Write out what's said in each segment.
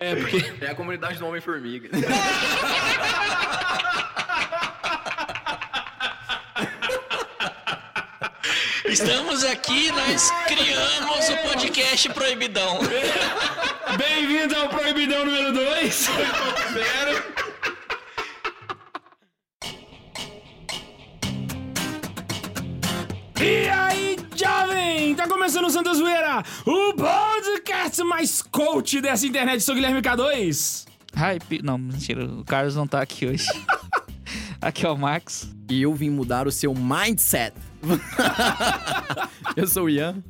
É, porque. É a comunidade do Homem-Formiga. Estamos aqui, nós criamos o podcast Proibidão. Bem-vindo ao Proibidão número 2. E aí, jovem? Tá começando o Santa Zoeira, o podcast mais coach dessa internet. Sou Guilherme K2. Hype. Não, mentira, o Carlos não tá aqui hoje. Aqui é o Max. E eu vim mudar o seu mindset. eu sou o Ian.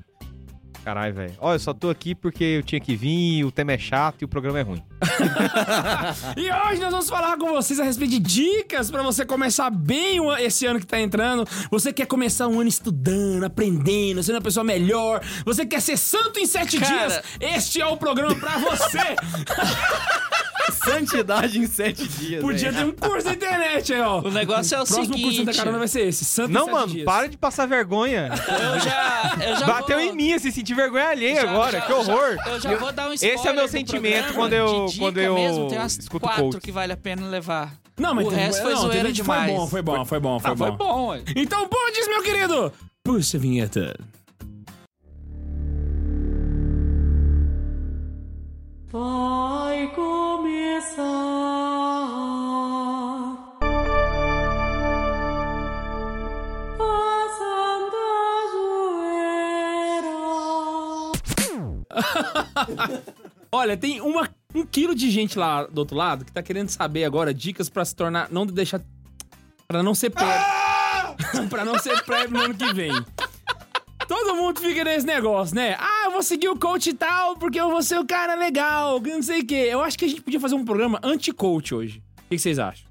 Caralho, velho. Olha, eu só tô aqui porque eu tinha que vir, o tema é chato e o programa é ruim. E hoje nós vamos falar com vocês a respeito de dicas pra você começar bem esse ano que tá entrando. Você quer começar um ano estudando, aprendendo, sendo uma pessoa melhor. Você quer ser santo em sete Cara. dias. Este é o programa pra você. Santidade em sete dias. Podia velho. ter um curso na internet aí, ó. O negócio é o próximo curso seguinte. da Carona vai ser esse. Santo em Não, sete mano, dias. para de passar vergonha. Eu já. Eu já Bateu vou, em mim, assim, senti vergonha alheia já- agora. já- que horror. já- eu já vou dar um spoiler Esse é o meu sentimento quando eu- de dica quando eu mesmo, tem umas escuto quatro coach. que vale a pena levar. Não, mas o resto foi não, zoeira teve- demais. Foi bom, foi bom, foi bom, foi Ah, foi bom. bom, ué. Então, bom diz, meu querido. Puxa a vinheta. Vai começar a Santa Zoeira. Olha, tem uma, um quilo de gente lá do outro lado que tá querendo saber agora dicas pra se tornar. Não deixar. Pra não ser prévio. pra não ser prévio no ano que vem. Todo mundo fica nesse negócio, né? Ah, vou seguir o coach e tal, porque eu vou ser o cara legal, que não sei o quê. Eu acho que a gente podia fazer um programa anti-coach hoje. O que que vocês acham?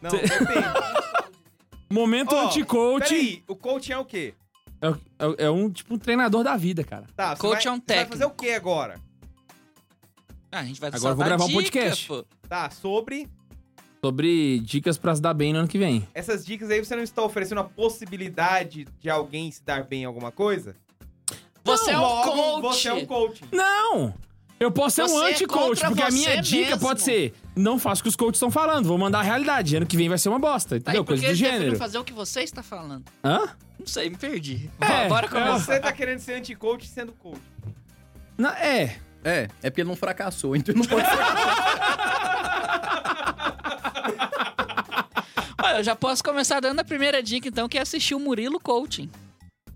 Não, depende. Momento Ó, anti-coach. Peraí, o coach é o quê? É, é- é um tipo um treinador da vida, cara. Tá, você Coach vai, é um você vai técnico. fazer o quê agora? Ah, a gente vai Agora eu vou gravar um dica, podcast. pô. Tá, sobre Sobre dicas pra se dar bem no ano que vem. essas dicas aí, você não está oferecendo a possibilidade de alguém se dar bem em alguma coisa? Você é um Logo, coach. Você é um coaching. Não! Eu posso ser um Você é anti-coach, contra porque a minha dica mesmo. pode ser: não faça o que os coaches estão falando, vou mandar a realidade. Ano que vem vai ser uma bosta, Tá, entendeu? por Coisa do gênero. fazer o que você está falando? Hã? Não sei, me perdi. É, Bora é. começar. Você tá querendo ser anti-coach sendo coach. Na- é. É, é porque ele não fracassou, então ele não pode ser. Olha, eu já posso começar dando a primeira dica, então, que é assistir o Murilo Coaching.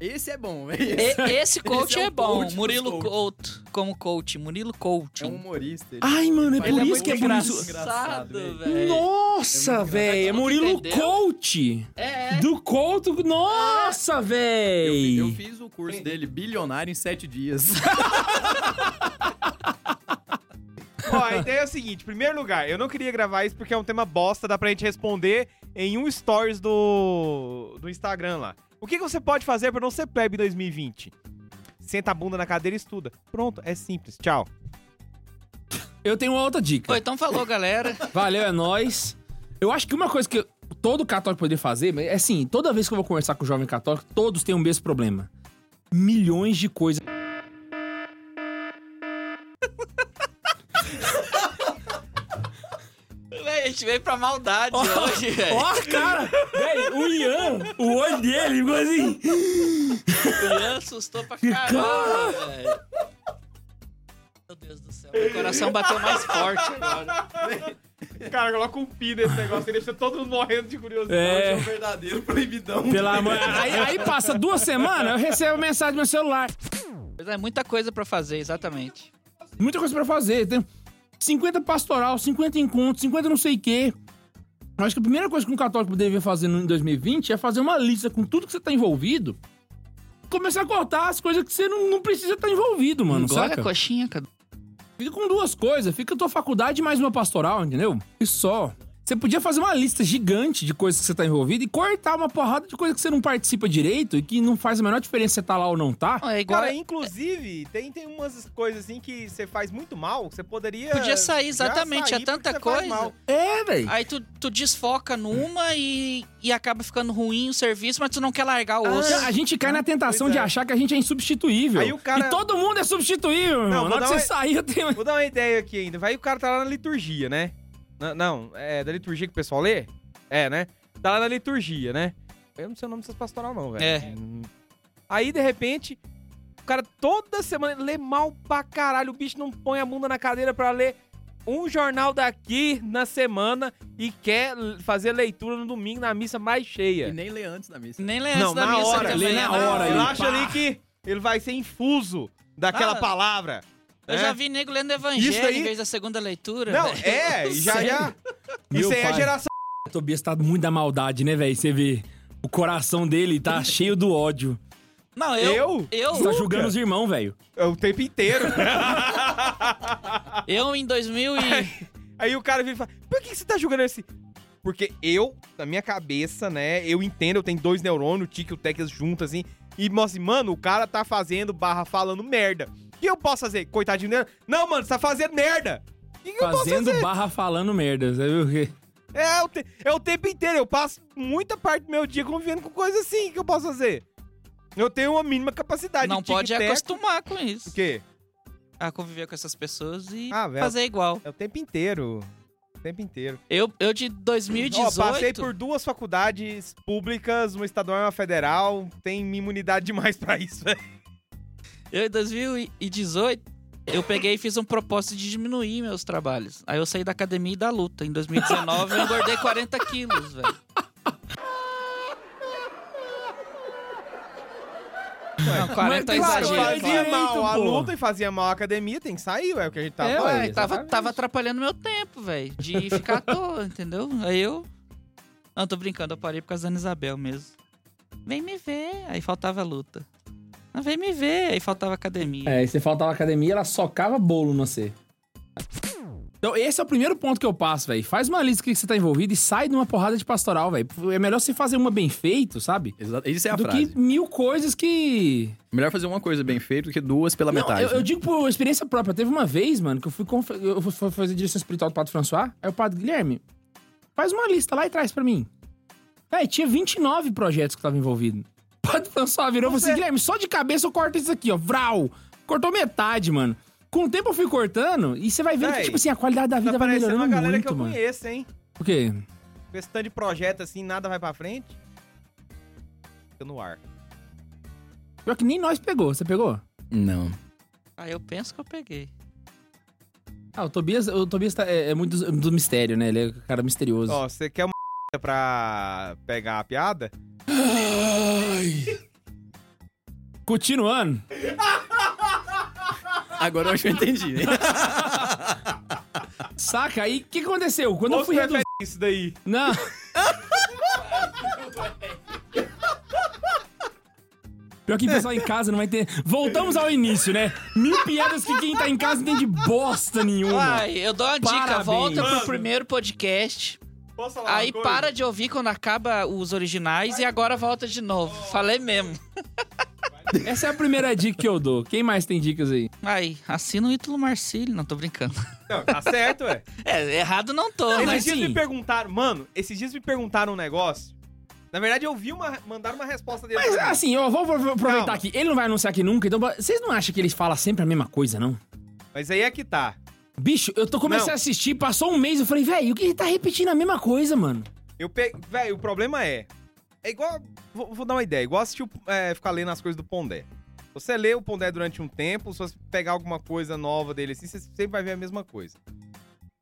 Esse é bom, velho. E- esse coach Esse é é, bom. coach Murilo. Coach, como coach. Murilo É Coaching. um humorista. Ele... Ai, mano, é por é isso que é por isso. engraçado, velho. Nossa, velho. É Murilo entendeu? Coach. É, é. Do Couto. Nossa, Eu, velho. eu fiz o curso dele, bilionário, em sete dias. Ó, a ideia é o seguinte: em primeiro lugar, eu não queria gravar isso porque é um tema bosta, dá pra gente responder em um stories do, do Instagram lá. O que, que você pode fazer pra não ser plebe em 2020? Senta a bunda na cadeira e estuda. Pronto, é simples. Tchau. Eu tenho uma outra dica. Pô, então falou, galera. Valeu, é nóis. Eu acho que uma coisa que todo católico poderia fazer é assim: toda vez que eu vou conversar com o jovem católico, todos têm o mesmo problema. Milhões de coisas. Gente veio pra maldade hoje, velho. Ó, cara! Véi, o Ian, o olho dele ficou assim. O Ian assustou pra caramba, velho. Meu Deus do céu, meu coração bateu mais forte agora. Cara, coloca um pi nesse negócio e deixa todo mundo morrendo de curiosidade. É. um verdadeiro proibidão. Pela mãe. Aí, aí passa duas semanas, eu recebo mensagem no meu celular. Mas é muita coisa pra fazer, exatamente. Muita coisa pra fazer. Tem 50 pastoral, 50 encontros, 50 não sei o quê. Eu acho que a primeira coisa que um católico deveria fazer no- em 2020 é fazer uma lista com tudo que você tá envolvido. Começar a cortar as coisas que você não, não precisa estar envolvido, mano, Engole saca? a coxinha, cara. Fica com duas coisas. Fica a tua faculdade mais uma pastoral, entendeu? E só. Você podia fazer uma lista gigante de coisas que você tá envolvido e cortar uma porrada de coisa que você não participa direito e que não faz a menor diferença se você tá lá ou não tá. É igual. Cara, inclusive, tem, tem umas coisas assim que você faz muito mal, que você poderia. Podia sair, exatamente, sair é tanta coisa. mal. É, velho. Aí tu, tu desfoca numa e, e acaba ficando ruim o serviço, mas tu não quer largar o osso. A gente cai na tentação de é. achar que a gente é insubstituível. Aí o cara- E todo mundo é substituível, meu irmão. Na hora que uma- você sair, eu tenho. Vou dar uma ideia aqui ainda. Vai o cara tá lá na liturgia, né? N- Não, é da liturgia que o pessoal lê? É, né? Tá lá na liturgia, né? Eu não sei o nome dessas pastoral, não, velho. É. Hum. Aí, de repente, o cara toda semana lê mal pra caralho. O bicho não põe a bunda na cadeira pra ler um jornal daqui na semana e quer fazer leitura no domingo na missa mais E cheia. nem lê antes da missa. Nem lê antes Não, da na missa hora, lê na né? hora Ele aí, acha pá. ali que ele vai ser infuso daquela Ah, palavra. Eu né? já vi nego lendo evangelho Isso aí- em vez da segunda leitura. Não, velho. é, e já, já. Isso aí é pai. geração. O Tobias tá muito da maldade, né, velho? Você vê. O coração dele tá cheio do ódio. Não, eu. Eu? Eu, Você tá julgando os irmãos, velho. É o tempo inteiro. eu em 2000 e. Aí o cara vira e fala: Por que você tá julgando esse? Porque eu, na minha cabeça, né, eu entendo, eu tenho dois neurônios, o Tique e o Tex juntos, assim, e, assim, mano, o cara tá fazendo barra falando merda. O que eu posso fazer? Coitadinho dele? Não, mano, você tá fazendo merda. O que, que eu posso Fazendo barra falando merda. Você viu o quê? É o, te- é o tempo inteiro, eu passo muita parte do meu dia convivendo com coisa assim, o que eu posso fazer? Eu tenho uma mínima capacidade. Não de pode acostumar com isso. O quê? A conviver com essas pessoas e Ah, velho. fazer igual. É o tempo inteiro. O tempo inteiro. Eu, eu de Ó, 2018. passei por duas faculdades públicas, uma estadual e uma federal. Tem imunidade demais pra isso, velho. Eu em 2018, eu peguei e fiz um propósito de diminuir meus trabalhos. Aí eu saí da academia e da luta. Em 2019 eu engordei 40 quilos, velho. Não, 40 é Mas, claro, exagero. faz fazia mal a luta e fazia mal a academia, tem que sair, ué, o que a gente tá É, falando. ué. Tava, tava atrapalhando meu tempo, velho. De ficar à toa, entendeu? Aí eu. Não, tô brincando, eu parei por causa da Ana Isabel mesmo. Vem me ver. Aí faltava luta. Não, vem me ver. Aí faltava academia. É, e você faltava academia, ela socava bolo no você. Então, esse é o primeiro ponto que eu passo, velho. Faz uma lista que você tá envolvido e sai de uma porrada de pastoral, velho. É melhor você fazer uma bem feito, sabe? Exato. Isso é a do frase. que mil coisas que. Melhor fazer uma coisa bem feita do que duas pela Não, metade. eu, eu né? digo por experiência própria. Teve uma vez, mano, que eu fui, confe- eu fui fazer direção espiritual do Padre François. Aí o Padre Guilherme, faz uma lista lá e traz pra mim. Véi, tinha 29 projetos que estavam envolvidos. O Padre François virou e assim: Guilherme, só de cabeça eu corto isso aqui, ó. Vral! Cortou metade, mano. Com o tempo eu fui cortando e você vai vendo que, tipo assim, a qualidade da vida Tá vai melhorando uma galera muito, que eu mano. conheço, hein? Por quê? Com esse tanto de projeto assim, nada vai pra frente. Fica no ar. Pior que nem nós pegou. Você pegou? Não. Aí eu penso que eu peguei. Ah, o Tobias, o Tobias tá- é, é muito do, do mistério, né? Ele é um cara misterioso. Ó, você quer uma pra pegar a piada? Continuando. Agora eu acho que eu entendi. hein? Saca? Aí, o que aconteceu? Quando eu fui reduzir... isso daí? Não. Pior que o pessoal em casa não vai ter. Voltamos ao início, né? Mil piadas que quem tá em casa não entende bosta nenhuma. Ai, eu dou uma dica. Parabéns. Volta pro primeiro podcast. Posso falar Aí para de ouvir quando acaba os originais e agora volta de novo. Falei mesmo. Essa é a primeira dica que eu dou. Quem mais tem dicas aí? Aí, assina o Ítalo Marcílio. Não, tô brincando. Não, tá certo, ué. É, errado não tô, Esses mas mas dias sim. me perguntaram, mano, esses dias me perguntaram um negócio. Na verdade, eu vi uma. Mandaram uma resposta dele. Mas assim, eu vou aproveitar Calma. aqui. Ele não vai anunciar aqui nunca, então vocês não acham que ele fala sempre a mesma coisa, não? Mas aí é que tá. Bicho, eu tô comecei Não. a assistir, passou um mês, eu falei, velho, o que ele tá repetindo a mesma coisa, mano? Eu peguei. Velho, o problema é. É igual. Vou, vou dar uma ideia. Igual assistir, o- é, ficar lendo as coisas do Pondé. Você lê o Pondé durante um tempo, se você pegar alguma coisa nova dele assim, você sempre vai ver a mesma coisa.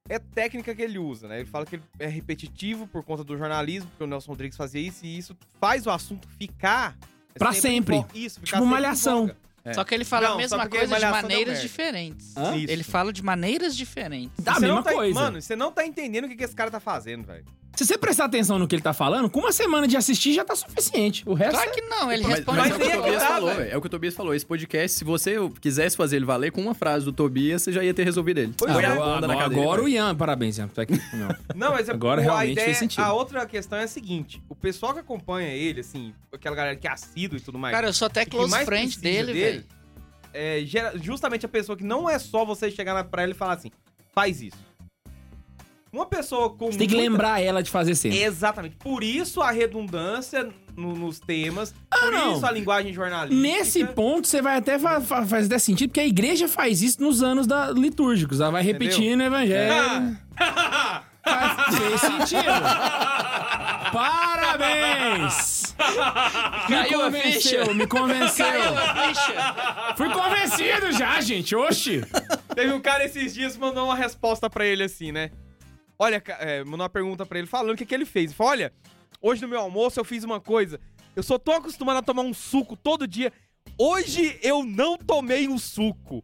É técnica que ele usa, né? Ele fala que ele é repetitivo por conta do jornalismo, porque o Nelson Rodrigues fazia isso, e isso faz o assunto ficar. Pra em sempre. voga. Isso, ficar Tipo sempre em Malhação. voga. É. Só que ele fala Não, a mesma coisa de maneiras diferentes. Hã? Ele fala de maneiras diferentes. Da Você mesma tá- coisa. Mano, você não tá entendendo o que, que esse cara tá fazendo, velho. Se você prestar atenção no que ele tá falando, com uma semana de assistir já tá suficiente. O resto. Claro é- que não, ele Mas, responde mas Mas é o que o Tobias tá, falou. É o que o Tobias falou. Esse podcast, se você quisesse fazer ele valer com uma frase do Tobias, você já ia ter resolvido ele. Ah, Põe a agora, o. Ian, parabéns, Ian. Tá aqui. Não. Não, mas é, Agora o- realmente a ideia, fez sentido. A outra questão é a seguinte: o pessoal que acompanha ele, assim, aquela galera que é assíduo e tudo mais. Cara, eu sou até close friend dele, velho. é justamente a pessoa que não é só você chegar na- pra ela e falar assim, faz isso. Uma pessoa com. Você tem que muita- lembrar ela de fazer sempre. Exatamente. Por isso a redundância no- nos temas, por Ah, não. isso a linguagem jornalística. Nesse ponto, você vai até fa fa- faz até sentido, porque a igreja faz isso nos anos da, litúrgicos. Ela vai repetindo o evangelho. Faz, fez sentido. Parabéns! Me Caiu a convenceu, me convenceu. Fui convencido já, gente. Oxi. Teve um cara esses dias que mandou uma resposta pra ele assim, né? Olha, é, mandou uma pergunta pra ele falando o que, que ele fez. Ele falou, olha, hoje no meu almoço eu fiz uma coisa. Eu só tô acostumado a tomar um suco todo dia. Hoje eu não tomei um suco.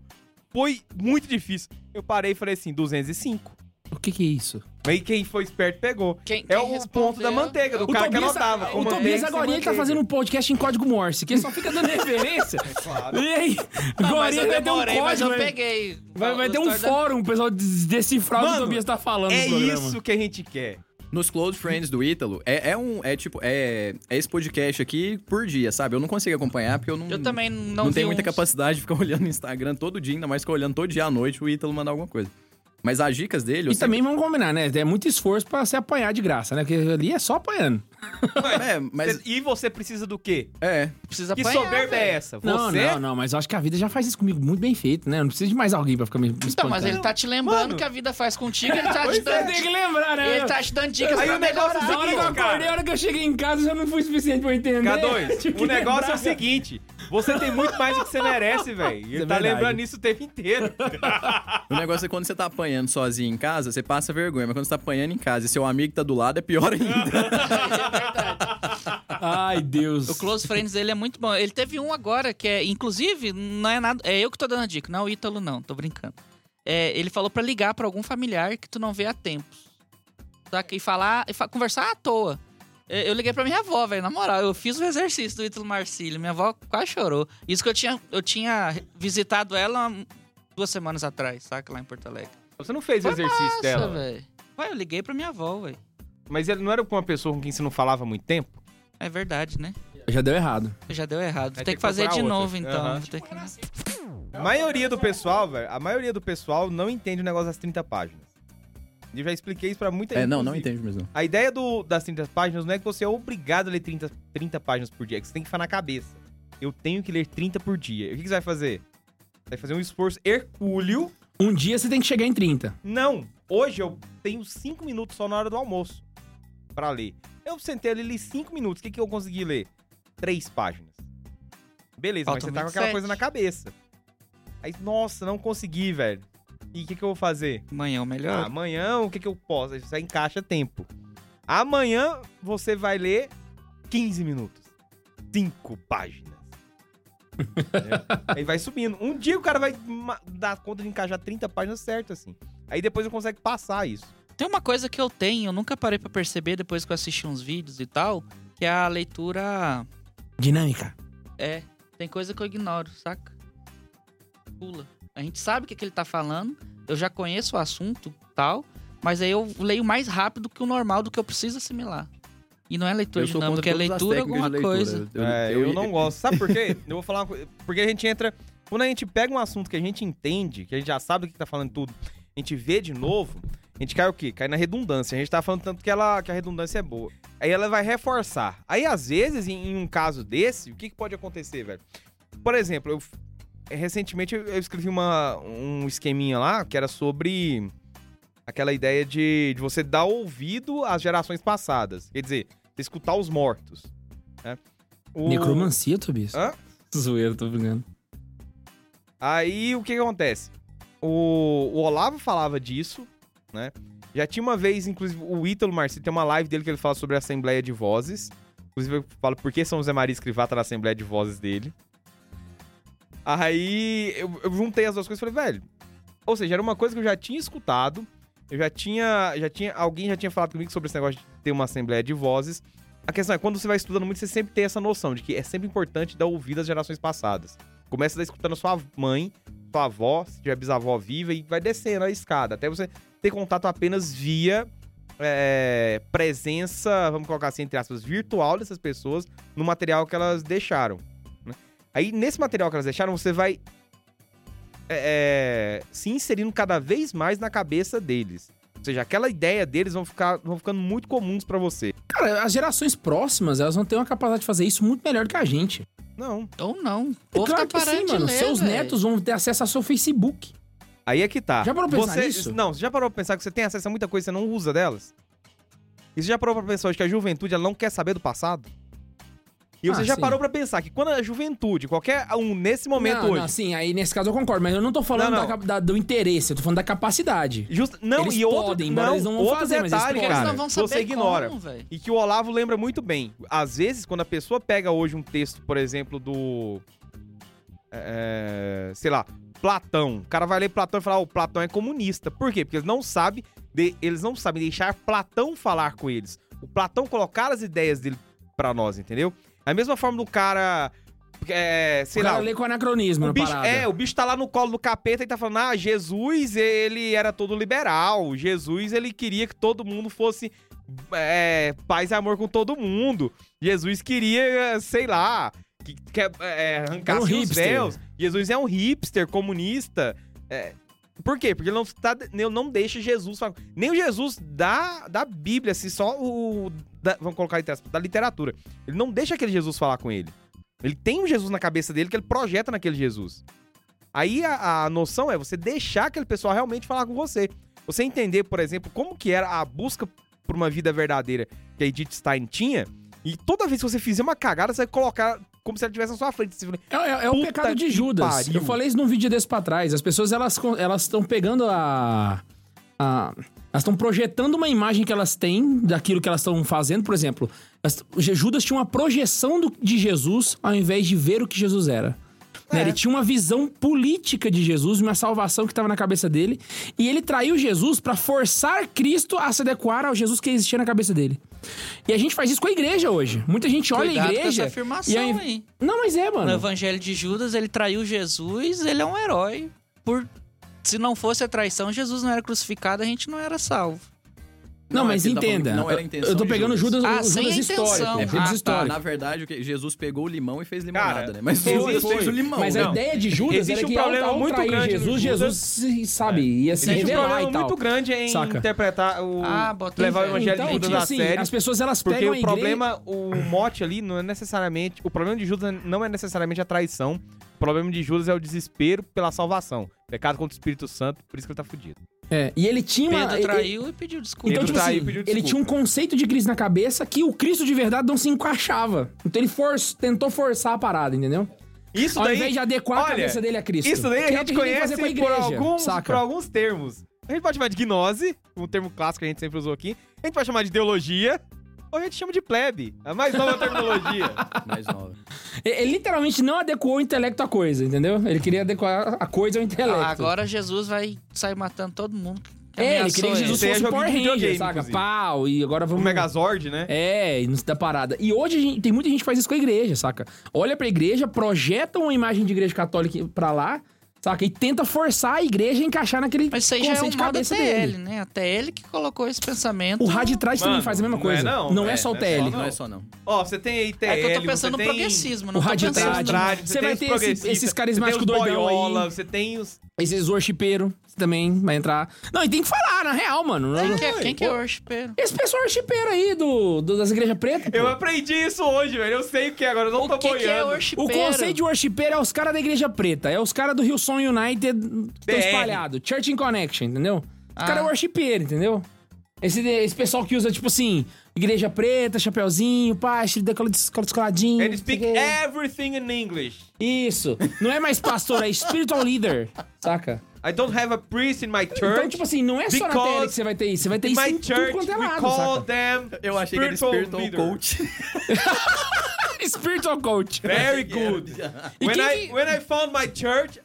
Foi muito difícil. Eu parei e falei assim, 205. O que que é isso? Aí quem foi esperto pegou. Quem- é quem o respondeu- ponto da manteiga, do O cara que Tobias, anotava. com o Tobias e agora ele tá fazendo um podcast em código Morse, que ele só fica dando referência. Claro. E aí, Não, agora mas eu ele vai ter um demorei, mas código. eu né? peguei. Vai, vai ter um story da- fórum, o pessoal decifrar o que o Tobias tá falando É isso que a gente quer. Nos Close Friends do Ítalo, é, é um. É tipo. É, é esse podcast aqui por dia, sabe? Eu não consigo acompanhar porque eu não. Eu também não, Não, tenho muita uns- capacidade de ficar olhando no Instagram todo dia, ainda mais ficar olhando todo dia à noite o Ítalo mandar alguma coisa. Mas as dicas dele. E também vamos combinar, né? É muito esforço pra se apanhar de graça, né? Porque ali é só apanhando. É, mas. E você precisa do quê? É. Precisa Que apanhar, soberba é essa? Não, Você? não, não, mas eu acho que a vida já faz isso comigo muito bem feito, né? Eu não preciso de mais alguém pra ficar me me Então, mas ele tá te lembrando Mano. que a vida faz contigo, ele tá te Pois é, dando. Tem que lembrar, né? Ele tá te dando dicas Aí pra o negócio é o melhorar. Na hora que eu seguinte, acordei, a hora que eu cheguei em casa, já não foi suficiente pra eu entender. K2, Tive que o negócio é lembrar. o seguinte: você tem muito mais do que você merece, velho. E ele é tá verdade. lembrando isso o tempo inteiro. O negócio é quando você tá apanhando sozinho em casa, você passa vergonha. Mas quando você tá apanhando em casa e seu amigo tá do lado, é pior ainda. Ai, Deus. O Close Friends dele é muito bom. Ele teve um agora que é, inclusive, não é nada. É eu que tô dando a dica, não é o Ítalo, não, tô brincando. É, ele falou pra ligar pra algum familiar que tu não vê há tempos. Saca? E falar, e fa- conversar à toa. É, Eu liguei pra minha avó, velho, na moral. Eu fiz o exercício do Ítalo Marcílio. Minha avó quase chorou. Isso que eu tinha, eu tinha visitado ela duas semanas atrás, saca? Lá em Porto Alegre. Você não fez o exercício Nossa, dela. velho. Vai, eu liguei pra minha avó, velho. Mas ele não era com uma pessoa com quem você não falava há muito tempo? É verdade, né? Já deu errado. Já deu errado. Vou ter ter que fazer de procurar novo, outra. então. Vou ter que... A maioria do pessoal, velho, a maioria do pessoal não entende o negócio das 30 páginas. Eu já expliquei isso pra muita gente. É, não, não entende mesmo. A ideia do, das 30 páginas não é que você é obrigado a ler 30, 30 páginas por dia, é que você tem que falar na cabeça. Eu tenho que ler 30 por dia. E o que, que você vai fazer? Você vai fazer um esforço hercúleo. Um dia você tem que chegar em 30. Não, hoje eu tenho 5 minutos só na hora do almoço pra ler. Eu sentei ali li 5 minutos. O que, que eu consegui ler? Três páginas. Beleza, mas Faltam você tá com aquela 27. coisa na cabeça. Aí, nossa, não consegui, velho. E o que, que eu vou fazer? Amanhã é o Ah, melhor. amanhã, o que, que eu posso? Aí Você encaixa tempo. Amanhã você vai ler 15 minutos. 5 páginas. Aí vai subindo. Um dia o cara vai dar conta de encaixar 30 páginas certo, assim. Aí depois eu consegue passar isso. Tem uma coisa que eu tenho, eu nunca parei pra perceber depois que eu assisti uns vídeos e tal, que é a leitura. Dinâmica. É, tem coisa que eu ignoro, saca? Pula. A gente sabe o que, que ele tá falando, eu já conheço o assunto tal, mas aí eu leio mais rápido que o normal do que eu preciso assimilar. E não é leitura dinâmica, é leitura alguma de leitura. coisa. é, eu, não gosto. Sabe por quê? eu vou falar uma coisa. Porque a gente entra. Quando a gente pega um assunto que a gente entende, que a gente já sabe do que tá falando tudo, a gente vê de novo, a gente cai o quê? Cai na redundância. A gente tá falando tanto que, ela, que a redundância é boa. Aí ela vai reforçar. Aí, às vezes, em, em um caso desse, o que, que pode acontecer, velho? Por exemplo, eu recentemente eu, escrevi uma, um esqueminha lá que era sobre aquela ideia de, de você dar ouvido às gerações passadas. Quer dizer, escutar os mortos. Né? O- Necromancia, Tobias. Hã? Zoeiro, tô brincando. Aí o que, que acontece? O, o Olavo falava disso, né? Já tinha uma vez, inclusive, o Ítalo Marci tem uma live dele que ele fala sobre a Assembleia de Vozes. Inclusive, eu falo por que São José Maria Escrivá tá na Assembleia de Vozes dele. Aí eu, eu juntei as duas coisas e falei, velho. Ou seja, era uma coisa que eu já tinha escutado, Eu já tinha, já tinha. Alguém já tinha falado comigo sobre esse negócio de ter uma assembleia de vozes. A questão é, quando você vai estudando muito, você sempre tem essa noção de que é sempre importante dar ouvido às gerações passadas. Começa escutando a sua mãe, sua avó, se tiver bisavó viva, e vai descendo a escada, até você ter contato apenas via é, presença, vamos colocar assim, entre aspas, virtual dessas pessoas no material que elas deixaram. né? Aí, nesse material que elas deixaram, você vai é, é, se inserindo cada vez mais na cabeça deles. Ou seja, aquela ideia deles vão, ficar, vão ficando muito comuns pra você. Cara, as gerações próximas, elas vão ter uma capacidade de fazer isso muito melhor do que a gente. Não. Ou não. É povo claro tá que sim, mano. ler, Seus velho. netos vão ter acesso ao seu Facebook. Aí é que tá. Já parou pra pensar você, nisso? Não, você já parou pra pensar que você tem acesso a muita coisa e você não usa delas? E você já parou pra pensar hoje que a juventude ela não quer saber do passado? E você Ah, já sim. parou pra pensar que quando a juventude, qualquer um nesse momento não, hoje. Não, sim, aí nesse caso eu concordo, mas eu não tô falando Não, da não. cap- da- do interesse, eu tô falando da capacidade. Just, não, Eles e outro, podem, embora não, eles não vão outro fazer, mas eles detalhe, eles cara, não vão que saber você ignora. como. E que o Olavo lembra muito bem. Às vezes, quando a pessoa pega hoje um texto, por exemplo, do. É, sei lá, Platão. O cara vai ler Platão e falar, "Ah, o Platão é comunista. Por quê? Porque eles não sabem, de- eles não sabem deixar Platão falar com eles. O Platão colocar as ideias dele pra nós, entendeu? A mesma forma do cara. É, sei o cara lá, lê com anacronismo o bicho, é, o bicho tá lá no colo do capeta e tá falando: ah, Jesus, ele era todo liberal. Jesus, ele queria que todo mundo fosse é, paz e amor com todo mundo. Jesus queria, sei lá, que, que é, arrancasse Era um os véus. Jesus é um hipster comunista. É, por quê? Porque ele não, tá, não deixa Jesus falar. Nem o Jesus da, da Bíblia, assim, só o. da- vamos colocar da literatura. Ele não deixa aquele Jesus falar com ele. Ele tem um Jesus na cabeça dele que ele projeta naquele Jesus. Aí a, a noção é você deixar aquele pessoal realmente falar com você. Você entender, por exemplo, como que era a busca por uma vida verdadeira que a Edith Stein tinha. E toda vez que você fizer uma cagada, você vai colocar como se ela estivesse na sua frente. Você fala, É, é- é o pecado de Judas. pariu. Eu falei isso num vídeo desse pra trás. As pessoas, elas estão pegando a... a- elas estão projetando uma imagem que elas têm daquilo que elas estão fazendo. Por exemplo, elas- Judas tinha uma projeção do- de Jesus ao invés de ver o que Jesus era. Né? É. Ele tinha uma visão política de Jesus, uma salvação que estava na cabeça dele. E ele traiu Jesus pra forçar Cristo a se adequar ao Jesus que existia na cabeça dele. E a gente faz isso com a igreja hoje. Muita gente olha Cuidado a com igreja. essa afirmação e aí. Não, mas é, No mano. Evangelho de Judas, ele traiu Jesus, ele é um herói. Por se não fosse a traição, Jesus não era crucificado, a gente não era salvo. Não, Não, mas é ele tá entenda. não era a eu- intenção eu tô pegando Judas. Judas, Ah, o sem Judas a intenção. histórico. Ah, Judas tá. histórico. Na verdade, o que Jesus pegou o limão e fez limonada, Cara, né? Mas foi, Judas foi. fez o limão. Mas né? a Não. ideia de Judas Existe era um que problema ao muito trair grande Jesus. Jesus, se- sabe, ia se Existe um problema e tal. muito grande em Saca. interpretar o. Ah, levar o evangelho Então, de Judas tipo a assim, sério. as pessoas elas Porque pegam o a igreja... problema, o mote ali não é necessariamente. O problema de Judas não é necessariamente a traição. O problema de Judas é o desespero pela salvação. Pecado contra o Espírito Santo, por isso que ele tá fudido. É, e ele tinha uma... Pedro ele- traiu e pediu desculpa. Então, Pedro tipo traiu assim, pediu ele desculpa. tinha um conceito de Cristo na cabeça que o Cristo de verdade não se encaixava. Então ele for- tentou forçar a parada, entendeu? Isso Ao daí. invés de adequar a olha, cabeça dele a Cristo. Isso daí a é gente conhece com a por igreja, alguns, saca? por alguns termos. A gente pode chamar de gnose, um termo clássico que a gente sempre usou aqui. A gente pode chamar de ideologia. Ou a gente chama de plebe. A mais nova terminologia. Mais nova. Ele, literalmente não adequou o intelecto à coisa, entendeu? Ele queria adequar a coisa ao intelecto. Ah, agora Jesus vai sair matando todo mundo. É, ele queria que Jesus é fosse joguinho Power Ranger, saca? inclusive. Pau, e agora O vamos... Megazord, né? É, e não se dá parada. E hoje a gente- tem muita gente que faz isso com a igreja, saca? Olha pra igreja, projeta uma imagem de igreja católica pra lá, saca? E tenta forçar a igreja a encaixar naquele Mas isso aí já é um de mal da cabeça TL, dele. né? A TL que colocou esse pensamento. O rádio de trás também Mano, faz a mesma não coisa. é não, é, é, só o não é TL. Não é só não. Ó, você tem aí TL, É que eu tô pensando você no tem... progressismo, o não tô rádio pensando... trad. Trad, Você vai tem ter esses- progressistas, esses você carismáticos tem os doidão boiola, aí. Você tem os... Esses worshipeiros também vai entrar. Não, e tem que falar, na real, mano. Quem que é, quem que é o worshipeiro? Esse pessoal worshipeiro aí do, do- das igrejas pretas. Eu aprendi isso hoje, velho. Eu sei o que é, agora eu não tô O que, que é boiando. O worshipeiro? conceito de worshipeiro é os caras da igreja preta. É os caras do Hillsong United que estão espalhados. Church in Connection, entendeu? Os Ah. caras é worshipeiro, entendeu? Esse, esse pessoal que usa, tipo assim, igreja preta, chapeuzinho, pá, estilo de cola descoladinho. And speak everything in English. Isso. Não é mais pastor, é spiritual leader. Saca? I don't have a priest in my church. Então, tipo assim, não é só na because tele que você vai ter isso. Você vai ter isso em tudo church, quanto é we lado, call saca? them Eu achei que era spiritual spiritual leader. coach. Spiritual coach. Very good. When, quem I, when I found my church,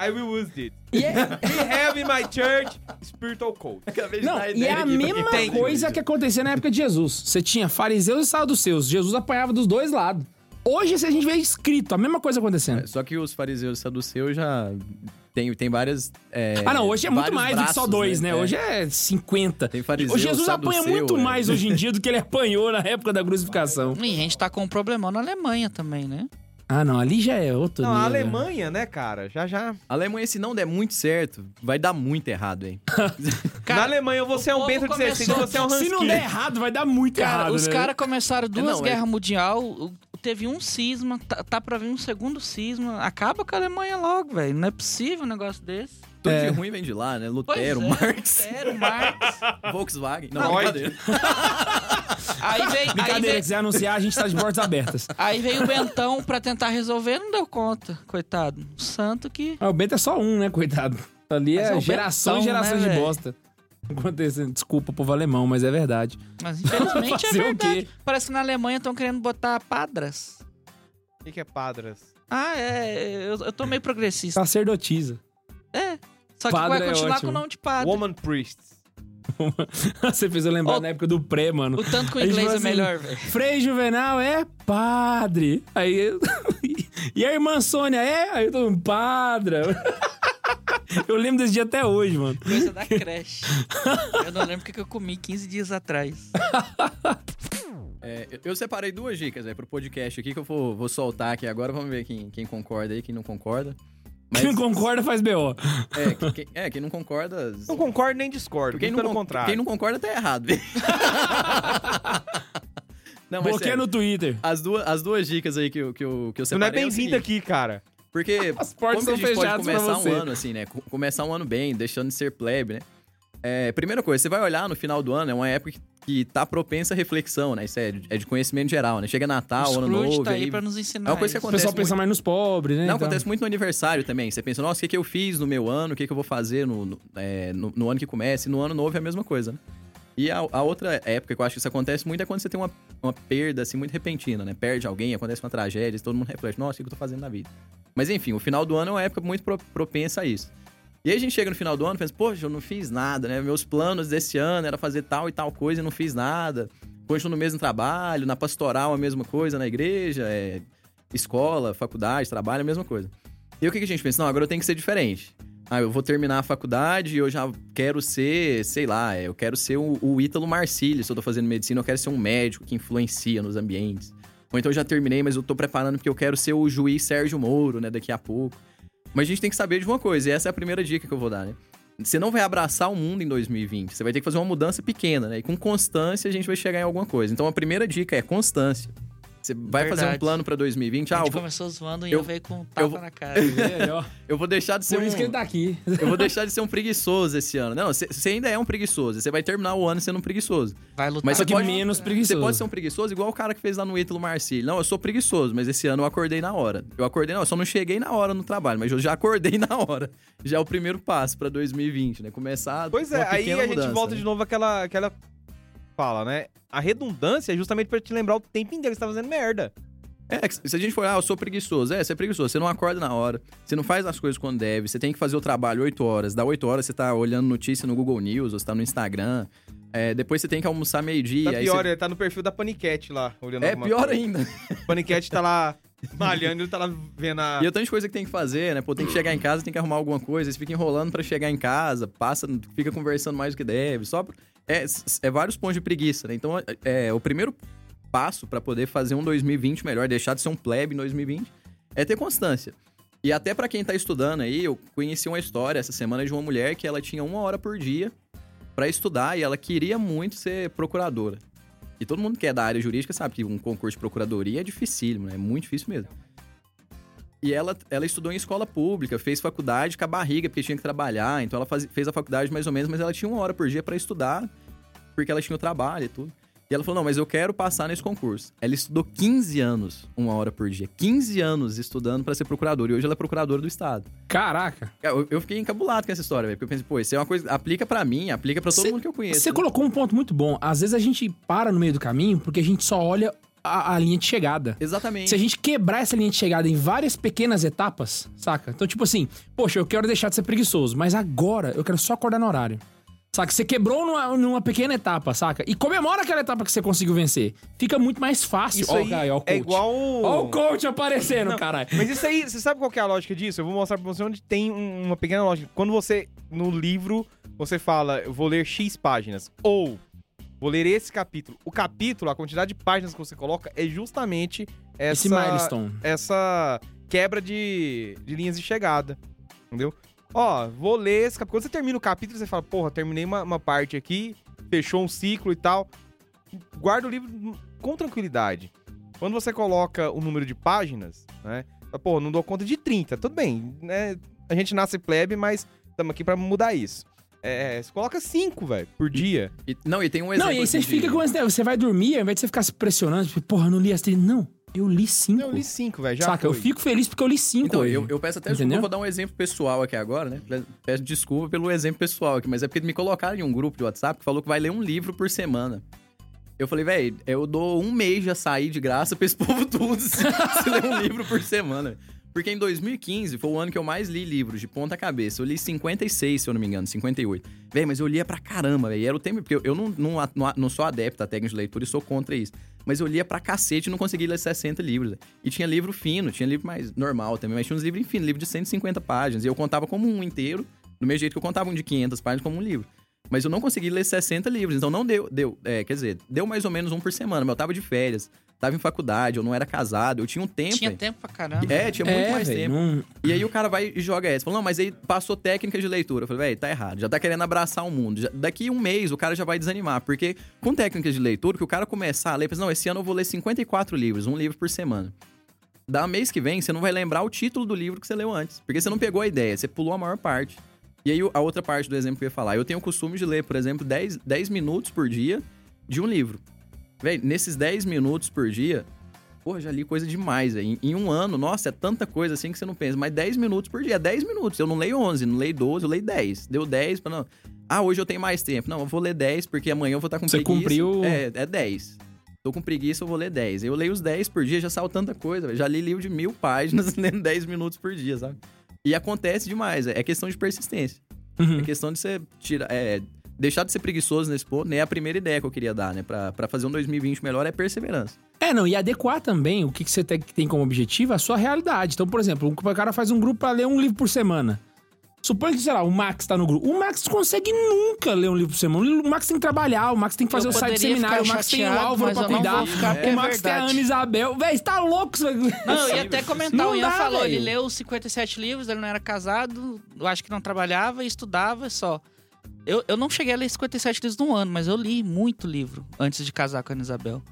I will use it. E é, We have in my church spiritual code. Acabei não, e é a mesma tem. coisa que acontecia na época de Jesus. Você tinha fariseus e saduceus. Jesus apanhava dos dois lados. Hoje, se a gente vê escrito, a mesma coisa acontecendo. Só que os fariseus e saduceus já tem, tem várias. é, Ah, não, hoje é muito mais do que só braços, dois, né? É. Hoje é 50. Tem fariseu, O Jesus apanha muito é. mais hoje em dia do que ele apanhou na época da crucificação. E a gente tá com um problemão na Alemanha também, né? Ah, não, ali já é outro Não, a nível. Alemanha, né, cara? Já já. A Alemanha, se não der muito certo, vai dar muito errado, hein? Na Alemanha você é um o Bento começou- você é um Se não Hanskin. der errado, vai dar muito Cara, errado, os né? caras começaram duas não, é- guerras mundial, o- teve um cisma, tá, tá pra vir um segundo cisma. Acaba com a Alemanha logo, velho. Não é possível um negócio desse. Tudo É. de ruim vem de lá, né? Pois Lutero, é, Marx, Lutero, Marx. Volkswagen. Não, brincadeira. Aí veio, aí Brincadeira, veio, quiser anunciar, a gente tá de portas abertas. aí veio o Bentão pra tentar resolver, não deu conta, coitado. O santo que... Ah, o Bento é só um, né, coitado? Ali é, é geração e Bentão, geração né, de velho? bosta. Acontecendo, desculpa, povo alemão, mas é verdade. Mas infelizmente é verdade. Parece que na Alemanha estão querendo botar padras. O que que é padras? Ah, é. Eu, eu tô meio progressista. Sacerdotisa. É. Só que Padre vai é continuar ótimo. com o nome de padre. Woman priests. Você fez eu lembrar na época do pré, mano. O tanto que o gente inglês é assim, melhor, velho. Frei Juvenal é padre. Aí eu... E a irmã Sônia é? Aí eu tô padre. Eu lembro desse dia até hoje, mano. Coisa da creche. eu não lembro o que eu comi 15 dias atrás. É, eu- eu separei duas dicas aí pro podcast aqui que eu vou, vou soltar aqui agora. Vamos ver quem, quem concorda aí, quem não concorda. Mas, Quem concorda faz B.O. é, que- quem, é, quem não concorda. Não concordo nem discordo, Quem não, pelo con- contrário. quem não concorda tá errado. não, mas Bloqueia sério, no Twitter. as, duas, as duas dicas aí que eu, que eu, que eu Você não é separei. o bem-vindo seguinte, aqui, cara. Porque As portas são pode fechadas pra começar um ano assim, né? Co- Começar um ano bem, deixando de ser plebe, né? É, primeira coisa, você vai olhar no final do ano, é uma época que, que tá propensa à reflexão, né? Isso é, de- é de conhecimento geral, né? Chega Natal, o ano Scrooge novo, tá aí aí- pra nos ensinar. É uma coisa que isso. O acontece pessoal pensa muito. mais nos pobres, né? Não, Então, acontece muito no aniversário também. Você pensa, nossa, o que, que eu fiz no meu ano, o que, que eu vou fazer no, no, é, no- no ano que começa. E no ano novo é a mesma coisa, né? E a, a outra época que eu acho que isso acontece muito é quando você tem uma, uma perda, assim, muito repentina, né? Perde alguém, acontece uma tragédia, todo mundo reflete, nossa, o que que eu tô fazendo na vida? Mas enfim, o final do ano é uma época muito pro- propensa a isso. E aí a gente chega no final do ano e pensa, poxa, eu não fiz nada, né? Meus planos desse ano era fazer tal e tal coisa e não fiz nada. Continuo no mesmo trabalho, na pastoral a mesma coisa, na igreja, é, escola, faculdade, trabalho, a mesma coisa. E o que, que a gente pensa? Não, agora eu tenho que ser diferente. Ah, eu vou terminar a faculdade e eu já quero ser, sei lá, eu quero ser o, o Ítalo Marcílio, se eu tô fazendo medicina, eu quero ser um médico que influencia nos ambientes. Ou então eu já terminei, mas eu tô preparando porque eu quero ser o juiz Sérgio Moro, né, daqui a pouco. Mas a gente tem que saber de uma coisa, e essa é a primeira dica que eu vou dar, né? Você não vai abraçar o mundo em 2020, você vai ter que fazer uma mudança pequena, né? E com constância a gente vai chegar em alguma coisa. Então a primeira dica é constância. Você vai fazer um Verdade. plano pra 2020, A ah, eu gente vou, começou zoando e eu- eu veio com um tapa vou- na cara. É, eu vou deixar de ser Por um... isso que ele tá aqui. Eu vou deixar de ser um preguiçoso esse ano. Não, você você ainda é um preguiçoso. Você vai terminar o ano sendo um preguiçoso. Vai lutar. Mas Só você que pode- menos Você preguiçoso. pode ser um preguiçoso igual o cara que fez lá no Ítalo Marcílio. Não, eu sou preguiçoso, mas esse ano eu acordei na hora. Eu acordei na hora, só não cheguei na hora no trabalho, mas eu já acordei na hora. Já é o primeiro passo pra 2020, né? Começar Pois uma é, aí a gente mudança, volta né? de novo àquela, àquela fala, né? A redundância é justamente pra te lembrar o tempo inteiro que você tá fazendo merda. É, se a gente for, ah, eu sou preguiçoso. É, você é preguiçoso. Você não acorda na hora. Você não faz as coisas quando deve. Você tem que fazer o trabalho 8 horas. Da 8 horas você tá olhando notícia no Google News, ou você tá no Instagram. É, depois você tem que almoçar meio-dia. Tá pior, você- ele tá no perfil da Panicat lá, olhando É pior coisa. ainda. Panicat tá lá malhando, ele tá lá vendo a... E eu tenho de coisa que tem que fazer, né? Pô, tem que chegar em casa, tem que arrumar alguma coisa. Você fica enrolando pra chegar em casa, passa, fica conversando mais do que deve. Só pra- é, é vários pontos de preguiça, né? Então, é, é, o primeiro passo pra poder fazer um 2020 melhor, deixar de ser um plebe em 2020, é ter constância. E até pra quem tá estudando aí, eu conheci uma história essa semana de uma mulher que ela tinha uma hora por dia pra estudar e ela queria muito ser procuradora. E todo mundo que é da área jurídica sabe que um concurso de procuradoria é dificílimo, né? É muito difícil mesmo. E ela, ela estudou em escola pública, fez faculdade com a barriga, porque tinha que trabalhar. Então ela faz- fez a faculdade mais ou menos, mas ela tinha uma hora por dia pra estudar, porque ela tinha o trabalho e tudo. E ela falou: não, mas eu quero passar nesse concurso. Ela estudou 15 anos, uma hora por dia. 15 anos estudando pra ser procuradora. E hoje ela é procuradora do Estado. Caraca. Eu, eu fiquei encabulado com essa história, velho. Porque eu pensei, pô, isso é uma coisa. Aplica pra mim, aplica pra todo Cê- mundo que eu conheço. Você né? colocou um ponto muito bom. Às vezes a gente para no meio do caminho porque a gente só olha a, a linha de chegada. Exatamente. Se a gente quebrar essa linha de chegada em várias pequenas etapas, saca? Então, tipo assim, poxa, eu quero deixar de ser preguiçoso, mas agora eu quero só acordar no horário. Saca? Você quebrou numa, numa pequena etapa, saca? E comemora aquela etapa que você conseguiu vencer. Fica muito mais fácil. Isso Ó, aí ó é igual. Ó o coach aparecendo, caralho. Mas isso aí, você sabe qual que é a lógica disso? Eu vou mostrar pra você onde tem um- uma pequena lógica. Quando você, no livro, você fala, eu vou ler X páginas, ou vou ler esse capítulo. O capítulo, a quantidade de páginas que você coloca é justamente essa, Esse milestone. essa quebra de, de linhas de chegada. Entendeu? Ó, vou ler esse capítulo. Quando você termina o capítulo, você fala, porra, terminei uma, uma parte aqui, fechou um ciclo e tal. Guarda o livro com tranquilidade. Quando você coloca o número de páginas, né? Pô, não dou conta de 30. Tudo bem, né? A gente nasce plebe, mas estamos aqui pra mudar isso. É, você coloca 5, velho, por dia. E- não, e tem um exemplo. Não, e aí você fica com esse. Você vai dormir, ao invés de você ficar se pressionando, tipo, porra, eu não li as três. Não, eu li cinco. Eu li 5, velho, já Saca? Eu foi. fico feliz porque eu li cinco. Então, eu, eu peço até desculpa, eu vou dar um exemplo pessoal aqui agora, né? Peço desculpa pelo exemplo pessoal aqui, mas é porque me colocaram em um grupo de WhatsApp que falou que vai ler um livro por semana. Eu falei, velho, eu dou um mês já sair de graça pra esse povo tudo se, se ler um livro por semana. Porque em 2015 foi o ano que eu mais li livros, de ponta cabeça. Eu li 56, se eu não me engano, 58. Véi, mas eu lia pra caramba, velho. Era o tempo, porque eu, não, não, não, não sou adepto à técnica de leitura e sou contra isso. Mas eu lia pra cacete e não conseguia ler 60 livros. véi. E tinha livro fino, tinha livro mais normal também, mas tinha uns livros finos, livro de 150 páginas. E eu contava como um inteiro, do mesmo jeito que eu contava um de 500 páginas como um livro. Mas eu não consegui ler 60 livros, então não deu, deu, é, quer dizer, deu mais ou menos um por semana, mas eu tava de férias, tava em faculdade, eu não era casado, eu tinha um tempo. Tinha tempo pra caramba. É, tinha muito é, mais velho, tempo. não- E aí o cara vai e joga essa. Falou, não, mas aí passou técnica de leitura. Eu falei, velho, tá errado. Já tá querendo abraçar o mundo. Já- daqui um mês o cara já vai desanimar. Porque com técnicas de leitura, que o cara começar a ler, pensa, não, esse ano eu vou ler 54 livros, um livro por semana. Da mês que vem, você não vai lembrar o título do livro que você leu antes. Porque você não pegou a ideia, você pulou a maior parte. E aí a outra parte do exemplo que eu ia falar. Eu tenho o costume de ler, por exemplo, 10, 10 minutos por dia de um livro. Velho, nesses 10 minutos por dia, Pô, já li coisa demais, velho. Em, em um ano, nossa, é tanta coisa assim que você não pensa. Mas 10 minutos por dia, 10 minutos. Eu não leio 11, não leio 12, eu leio 10. Deu 10 pra não... Ah, hoje eu tenho mais tempo. Não, eu vou ler 10 porque amanhã eu vou estar com Você preguiça. cumpriu- É, é 10. Tô com preguiça, eu vou ler 10. Eu leio os 10 por dia, já saiu tanta coisa, velho. Já li livro de mil páginas lendo 10 minutos por dia, sabe? E acontece demais. É questão de persistência. Uhum. É questão de você tirar... É, deixar de ser preguiçoso nesse ponto, né? É a primeira ideia que eu queria dar, né? Pra, pra fazer um 2020 melhor é perseverança. É, não, e adequar também o que, que você tem, que tem como objetivo à sua realidade. Então, por exemplo, o cara faz um grupo pra ler um livro por semana. Suponha que, sei lá, o Max tá no grupo. O Max não consegue nunca ler um livro por semana. O Max tem que trabalhar, o Max tem que fazer Eu o site de seminário, o Max tem o chateado, Álvaro pra cuidar. porque o é Max tem a. Ana Isabel. Véi, você tá louco? Não, eu ia até comentar, Não o Ian dá, falou, velho. ele leu 57 livros, ele não era casado, eu acho que não trabalhava e estudava só. Eu, eu não cheguei a ler 57 livros num ano, mas eu li muito livro antes de casar com a Ana Isabel.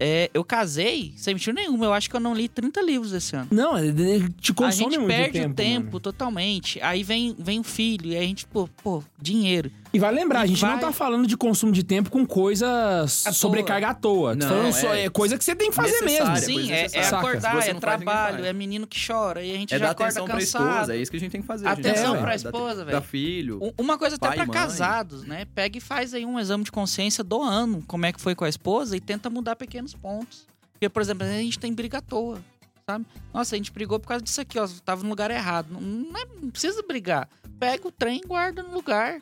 É, eu casei sem mentira nenhuma, eu acho que eu não li 30 livros esse ano. Não, é- é- te a consome gente muito perde tempo, o tempo mano. totalmente. Aí vem, vem o filho, e aí a gente, pô, pô, dinheiro. E vai lembrar, a gente não vai- tá falando de consumo de tempo com coisas À sobrecarga à toa. Não, falando só- é é coisa que você tem que fazer mesmo. coisa Sim, é, é acordar, é não trabalho, faz. é menino que chora, e a gente É já acorda atenção pra cansado. esposa, é isso que a gente tem que fazer. Atenção gente. pra É, esposa, velho. Da filho. Um- Uma coisa até Pai pra mãe. casados, né? Pega e faz aí um exame de consciência do ano, como é que foi com a esposa, e tenta mudar pequenos pontos. Porque, por exemplo, a gente tem briga à toa, sabe? Nossa, a gente brigou por causa disso aqui, ó. Tava no lugar errado. Não, não é- não precisa brigar. Pega o trem e guarda no lugar.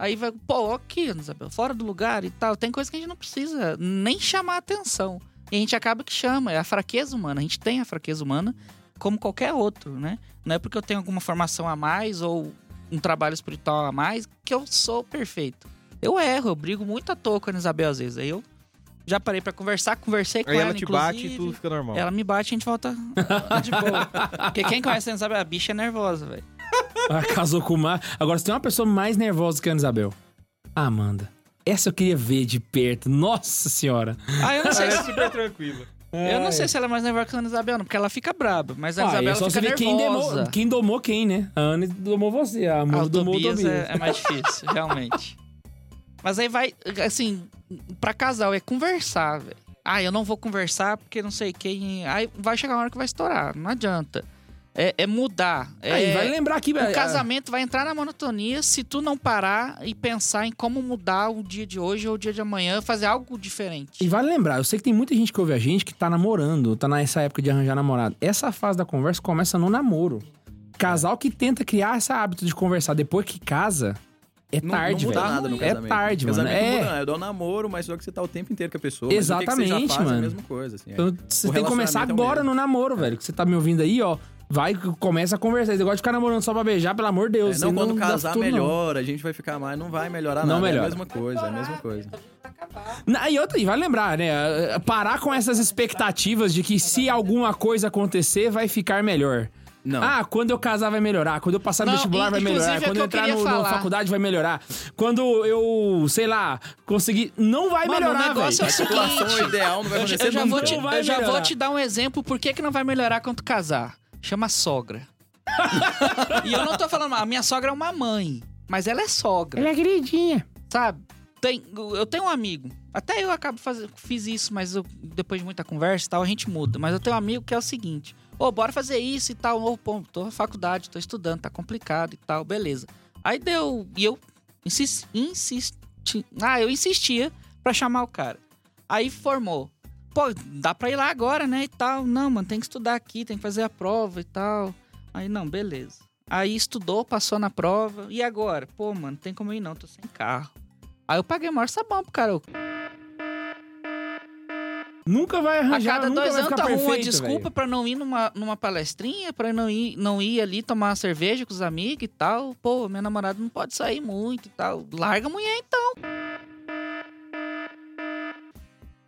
Aí vai, pô, aqui, Isabel, fora do lugar e tal. Tem coisa que a gente não precisa nem chamar atenção. E a gente acaba que chama. É a fraqueza humana. A gente tem a fraqueza humana como qualquer outro, né? Não é porque eu tenho alguma formação a mais ou um trabalho espiritual a mais que eu sou perfeito. Eu erro, eu brigo muito à toa com a Isabel às vezes. Aí eu já parei pra conversar, conversei com Aí ela, ela te bate e tudo fica normal. Ela me bate e a gente volta de boa. Porque quem conhece a Isabel, a bicha é nervosa, velho. Ah, casou com o Mar. Agora, se tem uma pessoa mais nervosa que a Ana Isabel. A Amanda. Essa eu queria ver de perto. Nossa senhora. Ah, eu não sei Ela é se... super tranquila. Eu não sei se ela é mais nervosa que a Ana Isabel, não, porque ela fica braba. Mas a Ana Ah, Isabel é só fica ver quem, nervosa. demou, quem domou quem, né? A Ana domou você, a Amanda domou o Tobias. é, é mais difícil, realmente. Mas aí vai, assim, pra casal, é conversar, velho. Ah, eu não vou conversar porque não sei quem. Aí vai chegar uma hora que vai estourar, não adianta. É, é mudar. É, Aí, vai lembrar que... O casamento vai entrar na monotonia se tu não parar e pensar em como mudar o dia de hoje ou o dia de amanhã, fazer algo diferente. E vale lembrar, eu sei que tem muita gente que ouve a gente que tá namorando, tá nessa época de arranjar namorado. Essa fase da conversa começa no namoro. Casal que tenta criar esse hábito de conversar depois que casa, é Não, tarde, não muda velho. nada no É casamento. tarde, mano. casamento É. Não muda, nada. é do namoro, mas só que você tá o tempo inteiro com a pessoa. mas o que você Exatamente, faz É mano. a mesma coisa, assim. Então é. você O tem que começar é agora mesmo. no namoro, velho. Que você tá me ouvindo aí, ó. Vai, começa a conversar. Esse negócio de ficar namorando só pra beijar, pelo amor de É, Deus. não, você quando dá casar não. melhora, a gente vai ficar mais. Não vai melhorar Não nada. É melhora. a mesma coisa, é a mesma coisa. Não, E outra, e vai lembrar, né? Parar com essas expectativas de que se alguma coisa acontecer, vai ficar melhor. Não. Ah, quando eu casar vai melhorar. Quando eu passar no Não, vestibular vai melhorar. é Quando eu entrar no, na faculdade vai melhorar. Quando eu, sei lá, conseguir. Não vai Mano, melhorar, velho. negócio é o a situação seguinte, ideal não vai Eu, já- acontecer eu já vou te, Não eu já vou te dar um exemplo por que, que não vai melhorar quando tu casar. Chama sogra. e eu não tô falando, a minha sogra é uma mãe, mas ela é sogra, Ela é queridinha. sabe? Tem, eu tenho um amigo, até eu acabo fazendo, fiz isso, mas eu- depois de muita conversa e tal, a gente muda. Mas eu tenho um amigo que é o seguinte: ô, bora fazer isso e tal. Ô, pô, tô na faculdade, tô estudando, tá complicado e tal, beleza. Aí deu, e eu insisti, insisti ah, eu insistia pra chamar o cara. Aí formou. Pô, dá pra ir lá agora, né? E tal. Não, mano, tem que estudar aqui, tem que fazer a prova e tal. Aí, não, beleza. Aí estudou, passou na prova. E agora? Pô, mano, tem como ir não, tô sem carro. Aí eu paguei maior sabão pro cara. Nunca vai A arranjar, cada nunca dois anos tu arruma uma desculpa velho. pra não ir numa, numa palestrinha, pra não ir, não ir ali tomar uma cerveja com os amigos e tal. Pô, minha namorada não pode sair muito e tal. Larga a mulher então.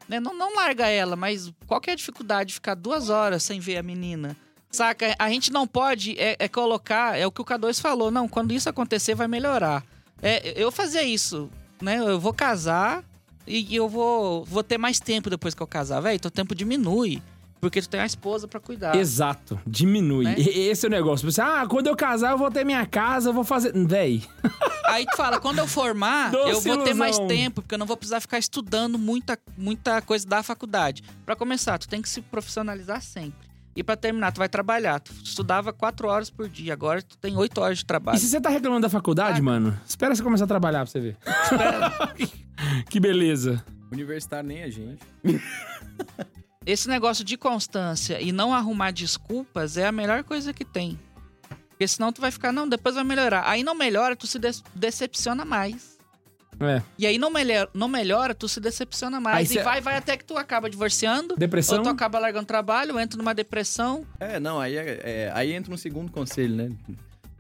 Né, Não, não larga ela, mas qual que é a dificuldade de ficar duas horas sem ver a menina? Saca? A gente não pode é, é colocar, é o que o K2 falou, não, quando isso acontecer vai melhorar. É, eu fazia isso, né? Eu vou casar e eu vou, vou ter mais tempo depois que eu casar. Velho, teu tempo diminui, porque tu tem a esposa pra cuidar. Exato, diminui. Né? E- Esse é o negócio. Você, ah, quando eu casar, eu vou ter minha casa, eu vou fazer. Véi. Aí tu fala, quando eu formar, Doce eu vou ter mais ilusão. tempo, porque eu não vou precisar ficar estudando muita, muita coisa da faculdade. Pra começar, tu tem que se profissionalizar sempre. E pra terminar, tu vai trabalhar. Tu estudava quatro horas por dia, agora tu tem oito horas de E trabalho. se você tá reclamando da faculdade, Ah. mano, espera você começar a trabalhar pra você ver. que beleza. Universitário nem a gente. Esse negócio de constância e não arrumar desculpas é a melhor coisa que tem. Porque senão tu vai ficar, não, depois vai melhorar. Aí não melhora, tu se des- decepciona mais. É. E aí não, melhor, não melhora, tu se decepciona Aí mais. cê- E vai, vai até que tu acaba divorciando. Depressão? Ou tu acaba largando trabalho, entra numa depressão. É, não, aí, é- é, aí entra um segundo conselho, né?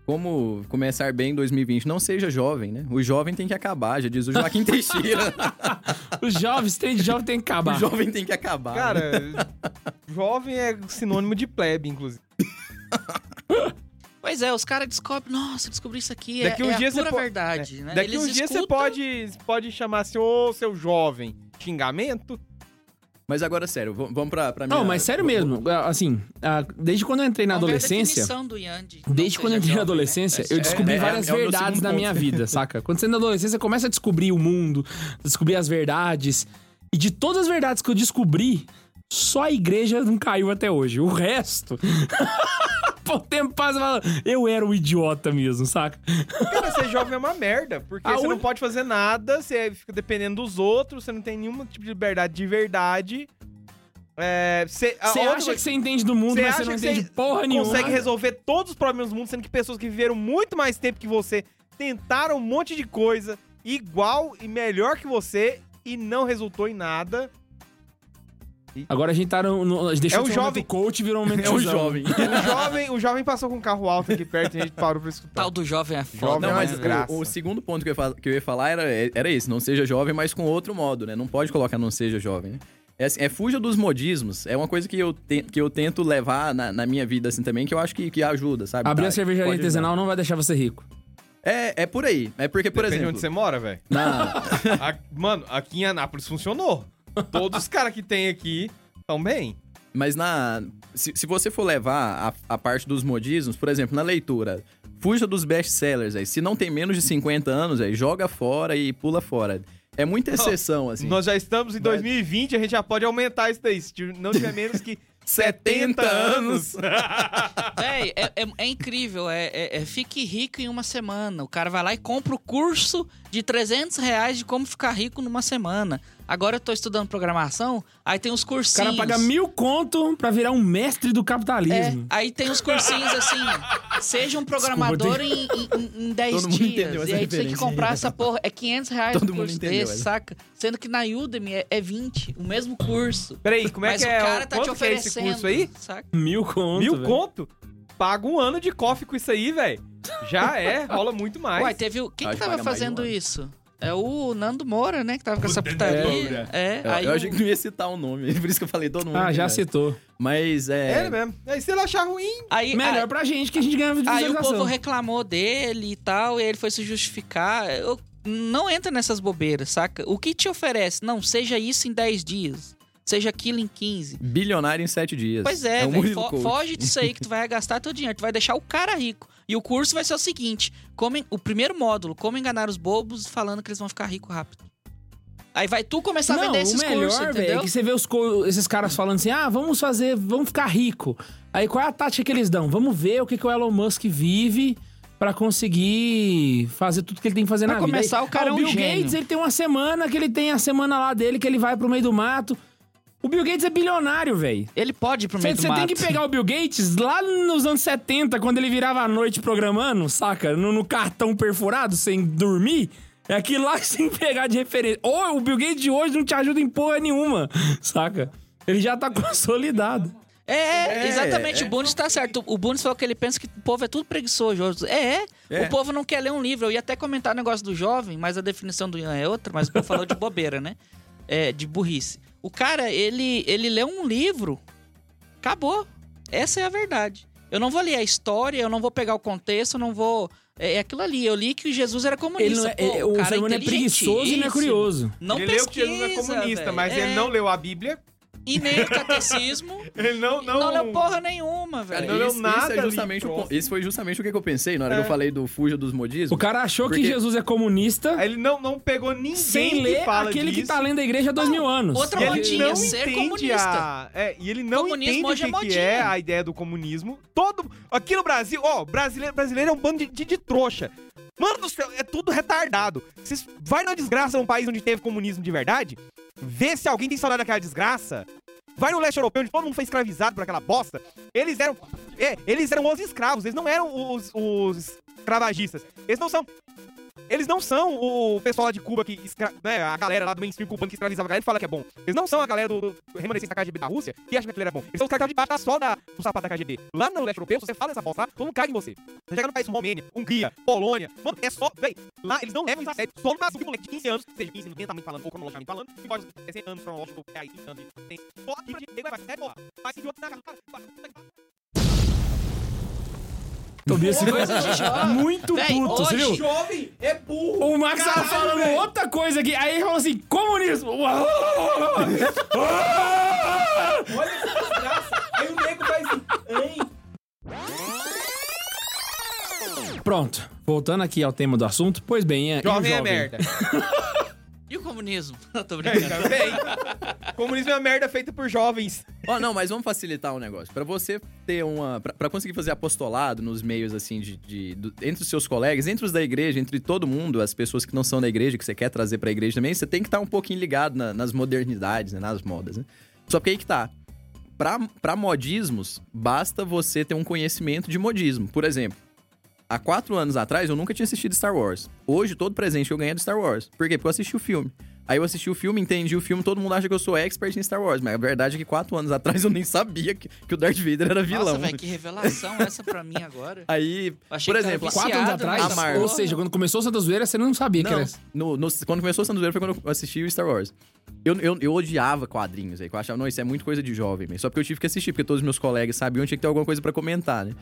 Como começar bem em 2020? Não seja jovem, né? O jovem tem que acabar, já diz o Joaquim Teixeira. Os jovens, tem de jovem tem que o acabar. jovem tem que acabar. Cara, jovem é sinônimo de plebe, inclusive. Pois é, os caras descobrem, nossa, descobri isso aqui. Daqui é, uns é a dias você pura po- verdade, né? Daqui Eles uns dias você escutam- pode, pode chamar assim, ô seu jovem, xingamento. Mas agora, sério, vamos pra, pra minha... Não, mas sério mesmo, assim, ah, desde quando eu entrei na adolescência. do Yandy, Desde quando eu entrei na né? adolescência, eu É, descobri é, várias é verdades na minha vida, saca? Quando você é na adolescência, você começa a descobrir o mundo, descobrir as verdades. E de todas as verdades que eu descobri, só a igreja não caiu até hoje. O resto. Pô, o tempo passa e fala, eu era um idiota mesmo, saca? Cara, ser jovem é uma merda, porque A você não uni- pode fazer nada, você fica dependendo dos outros, você não tem nenhum tipo de liberdade de verdade. É, você Você outra acha que você entende do mundo, Você mas você não que entende você porra nenhuma. consegue resolver todos os problemas do mundo, sendo que pessoas que viveram muito mais tempo que você tentaram um monte de coisa igual e melhor que você e não resultou em nada. Agora a gente tá no. no deixou É o um jovem. coach e virou um momento É o jovem. O jovem, o jovem passou com um carro alto aqui perto e a gente parou pra escutar. Tal do jovem é foda. Jovem Não, é uma mas né? desgraça. o, o segundo ponto que eu, ia fa- que eu ia falar era, era esse, não seja jovem, mas com outro modo, né? Não pode colocar não seja jovem, né? É, assim, é fuja dos modismos. É uma coisa que eu, te- que eu tento levar na, na minha vida, assim, também, que eu acho que, que ajuda, sabe? Abrir Tá, a cervejaria pode ajudar. artesanal não vai deixar você rico. É, é por aí. É porque, por Depende de exemplo... onde você mora, velho. na- A- Mano, aqui em Anápolis funcionou. Todos os caras que tem aqui estão bem. Mas na. Se, se você for levar a, a parte dos modismos, por exemplo, na leitura, fuja dos best-sellers aí. Se não tem menos de 50 anos, aí, joga fora e pula fora. É muita exceção, assim. Nós já estamos em 2020, a gente já pode aumentar isso daí. Se não tiver menos que 70 anos. Véi, é, é- é incrível. É, é- é fique rico em uma semana. O cara vai lá e compra o curso de 300 reais de como ficar rico numa semana. Agora eu tô estudando programação, aí tem os O cursinhos. cara paga mil conto pra virar um mestre do É, capitalismo. aí tem os cursinhos assim, seja um programador em, em, em 10 Todo mundo dias. entendeu essa E aí tu tem que comprar essa porra. É 500 reais Todo um mundo curso entendeu desse, essa. saca? Sendo que na Udemy é, é 20, o mesmo curso. Peraí, como é Mas que o é? cara tá te Quanto que é esse oferecendo. curso aí? Saca? Mil conto. Mil velho. conto? Paga um ano de coffee com isso aí, velho. Já é, rola muito mais. Uai, teve o. Quem Acho que tava paga mais de um fazendo ano. isso? É o Nando Moura, né? Que tava com essa putaria. É, Eu, aí eu o- achei que não ia citar o nome, por isso que eu falei todo mundo. Ah, já citou. Mas É, é. ele mesmo. Aí se ele achar ruim, aí, Melhor aí, pra gente que a gente ganha aí o visualização. povo reclamou dele e tal, e ele foi se justificar. Eu- não entra nessas bobeiras, saca? O que te oferece? Não, seja isso em 10 dias. Seja aquilo em 15. Bilionário em sete dias. Pois é, um velho. Murilo fo- foge disso aí que tu vai gastar teu dinheiro. Tu vai deixar o cara rico. E o curso vai ser o seguinte: como, o primeiro módulo, como enganar os bobos falando que eles vão ficar ricos rápido. Aí vai tu começar a Não, vender o esses melhor, cursos, velho, é entendeu? que você vê os esses caras falando assim, ah, vamos fazer, vamos ficar rico. Aí qual é a tática que eles dão? Vamos ver o que, que o Elon Musk vive pra conseguir fazer tudo que ele tem que fazer Pra na vida. começar, o cara ah, é um Bill gênio. Gates, ele tem uma semana que ele tem a semana lá dele, que ele vai pro meio do mato. O Bill Gates é bilionário, velho. Ele pode ir pro meio Você do tem mato. que pegar o Bill Gates lá nos anos 70, quando ele virava a noite programando, saca? No, no cartão perfurado, sem dormir. É aquilo lá que você tem que pegar de referência. Ou o Bill Gates de hoje não te ajuda em porra nenhuma, saca? Ele já tá consolidado. É, é, É, exatamente. é. O Bundes tá certo. O Bundes falou que ele pensa que o povo é tudo preguiçoso. É, é. É. O povo não quer ler um livro. Eu ia até comentar o negócio do jovem, mas a definição do Ian é outra, mas o povo falou de bobeira, né? É, de burrice. O cara, ele, ele lê um livro, acabou. Essa é a verdade. Eu não vou ler a história, eu não vou pegar o contexto, eu não vou. É, é aquilo ali. Eu li que Jesus era comunista. Ele não é, Pô, ele- o cara ser humano é preguiçoso e não é curioso. Não ele leu que pesquisa, Jesus é comunista, velho. mas É, ele não leu a Bíblia. E nem o catecismo. Ele não, não, não leu porra nenhuma, velho. não leu nada isso, é justamente o, isso foi justamente o que eu pensei na hora que eu falei do fuja dos modismos. O cara achou que Porque- Jesus é comunista Ele não, não pegou ninguém sem que ler fala aquele disso. que tá lendo a igreja há dois mil anos. outra E ele modinha, não ser entende comunista. a... É, e ele não Comunismo entende o é que, que é a ideia do comunismo. Todo... Aqui no Brasil, ó, brasileiro, brasileiro é um bando de, de, de trouxa. Mano do céu, é tudo retardado. Vocês vai na desgraça num país onde teve comunismo de verdade, vê se alguém tem saudade daquela desgraça. Vai no leste europeu, onde todo mundo foi escravizado por aquela bosta. Eles eram. É, eles eram os escravos, eles não eram os, os escravagistas. Eles não são. Eles não são o pessoal lá de Cuba que. Né, a galera lá do mainstream cubano que escravizava a galera e fala que é bom. Eles não são a galera do, do remanescente da KGB da Rússia que acha que aquilo era bom. Eles são os caras que estavam debaixo da sola do sapato da KGB. Lá no leste europeu, se você fala essa lá, todo mundo cai em você. Você chega no país Romênia, Hungria, Polônia. Mano, é só. Véi, lá eles não levam isso a sério. Só no Brasil, que moleque de 15 anos, seja 15 mentalmente falando ou cronologicamente falando, que pode ter 100 anos cronológico, é aí, 20 anos de tem. Só pra gente, vai, é porra. Vai se jogar na cara. Vai, vai, vai. Tobias ficou muito Véi, puto, você viu? Jovem é burro. O Max tava falando velho. outra coisa aqui, aí ele falou assim, comunismo! Olha essa desgraça. Aí o nego faz assim, hein? Pronto, voltando aqui ao tema do assunto, pois bem, é, e o Jovem é merda. E o comunismo? Eu tô brincando. também. Comunismo é uma merda feita por jovens. Ó, não, mas vamos facilitar o negócio. Pra você ter uma. Pra conseguir fazer apostolado nos meios, assim, de, de- do- entre os seus colegas, entre os da igreja, entre todo mundo, as pessoas que não são da igreja, que você quer trazer pra igreja também, você tem que estar um pouquinho ligado na- nas modernidades, né, nas modas, né? Só que aí que tá. Pra, pra modismos, basta você ter um conhecimento de modismo. Por exemplo, há quatro anos atrás eu nunca tinha assistido Star Wars. Hoje, todo presente que eu ganhei é do Star Wars. Por quê? Porque eu assisti o filme. Aí eu assisti o filme, entendi o filme, todo mundo acha que eu sou expert em Star Wars. Mas a verdade é que quatro anos atrás eu nem sabia que, que o Darth Vader era vilão. Nossa, velho, que revelação essa pra mim agora. Aí, Achei por que exemplo, viciado Quatro anos atrás, a Marvel. ou seja, quando começou o Santa Zoeira, você não sabia que Não, era... no, no- quando começou o Santos Zoeira foi quando eu assisti o Star Wars. Eu, eu, eu odiava quadrinhos aí, que eu achava, não, isso é muito coisa de jovem, mas só porque eu tive que assistir, porque todos os meus colegas sabiam, tinha que ter alguma coisa pra comentar, né?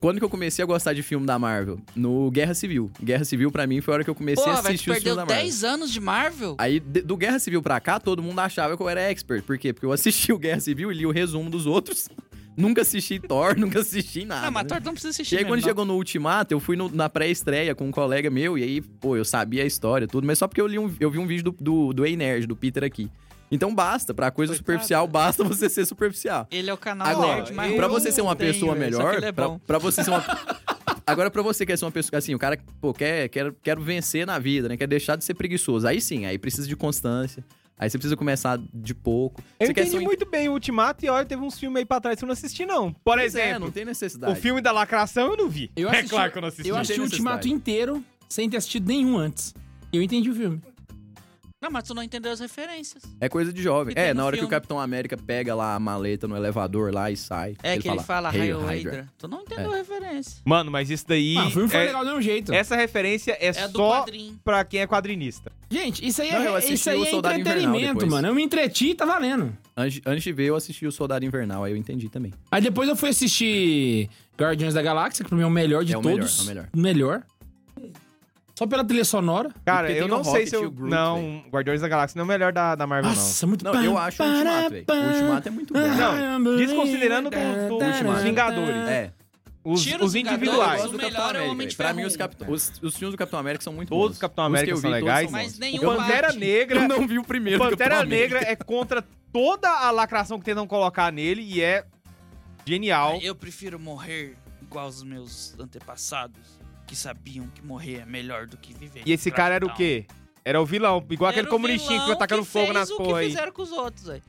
Quando que eu comecei a gostar de filme da Marvel? No Guerra Civil. Guerra Civil, pra mim, foi a hora que eu comecei Pô, a assistir os perdeu filmes da Marvel. 10 anos de Marvel? Aí, de- do Guerra Civil pra cá, todo mundo achava que eu era expert. Por quê? Porque eu assisti o Guerra Civil e li o resumo dos outros. nunca assisti Thor, nunca assisti nada. não, mas né? Thor não precisa assistir E aí, mesmo, quando não. chegou no Ultimato, eu fui no- na pré-estreia com um colega meu, e aí, pô, eu sabia a história, tudo, mas só porque eu, li um, eu vi um vídeo do, do, do Ei Nerd, do Peter aqui. Então basta, pra coisa Coitado. superficial, basta você ser superficial. Ele é o canal Agora, nerd mais pra você ser uma tem, pessoa velho. Melhor, é pra, pra você ser uma. Agora, pra você que é ser uma pessoa. Assim, o cara, pô, quer, quer, quero vencer na vida, né? Quer deixar de ser preguiçoso. Aí sim, aí precisa de constância. Aí você precisa começar de pouco. Eu você quer entendi ser um- muito bem o Ultimato e olha, teve uns filmes aí pra trás que eu não assisti, não. Por Pois é, exemplo, não tem necessidade. o filme da lacração eu não vi. Eu é assisti- claro que eu não assisti. Eu assisti o Ultimato inteiro sem ter assistido nenhum antes. Eu entendi o filme. Não, mas tu não entendeu as referências. É coisa de jovem. Que É, na hora que o filme. Capitão América pega lá a maleta no elevador lá e sai. É que ele fala "Hail Hail Hydra." Hydra. Tu não entendeu a referência. Mano, mas isso daí. Ah, o filme foi é- legal do mesmo jeito. Essa referência é, É só pra quem é quadrinista. Gente, isso aí Não, eu é, assisti isso aí o é Soldado Invernal entretenimento, mano. Eu me entreti e tá valendo. Antes, antes de ver, eu assisti o Soldado Invernal, aí eu entendi também. Aí depois eu fui assistir Guardiões da Galáxia, que pra mim é o melhor de É o melhor, todos. é o melhor. Melhor. Só pela trilha sonora. Cara, eu não sei se eu. não, Guardiões da Galáxia não é o melhor da, da Marvel, Nossa, muito Não, eu acho o Ultimato, velho. O Ultimato é muito bom. Não, desconsiderando do- do- dos Vingadores. É. não. Os, os os individuais. Vingadores, gosto do O Capitão melhor é o. Homem de Pra mim, os, os, os filmes do Capitão América são muito Todos os Capitão Os América eu são legais. Mas nenhum O Pantera. Negra. Eu não vi o primeiro Pantera. Negra é contra toda a lacração que tentam colocar nele e é genial. Eu prefiro morrer igual os meus antepassados, que sabiam que morrer é melhor do que viver. E esse cara era o quê? Era o vilão, igual aquele Era o comunistinho que vilão foi atacando que fogo fez nas o porra que aí. fizeram com os outros, velho.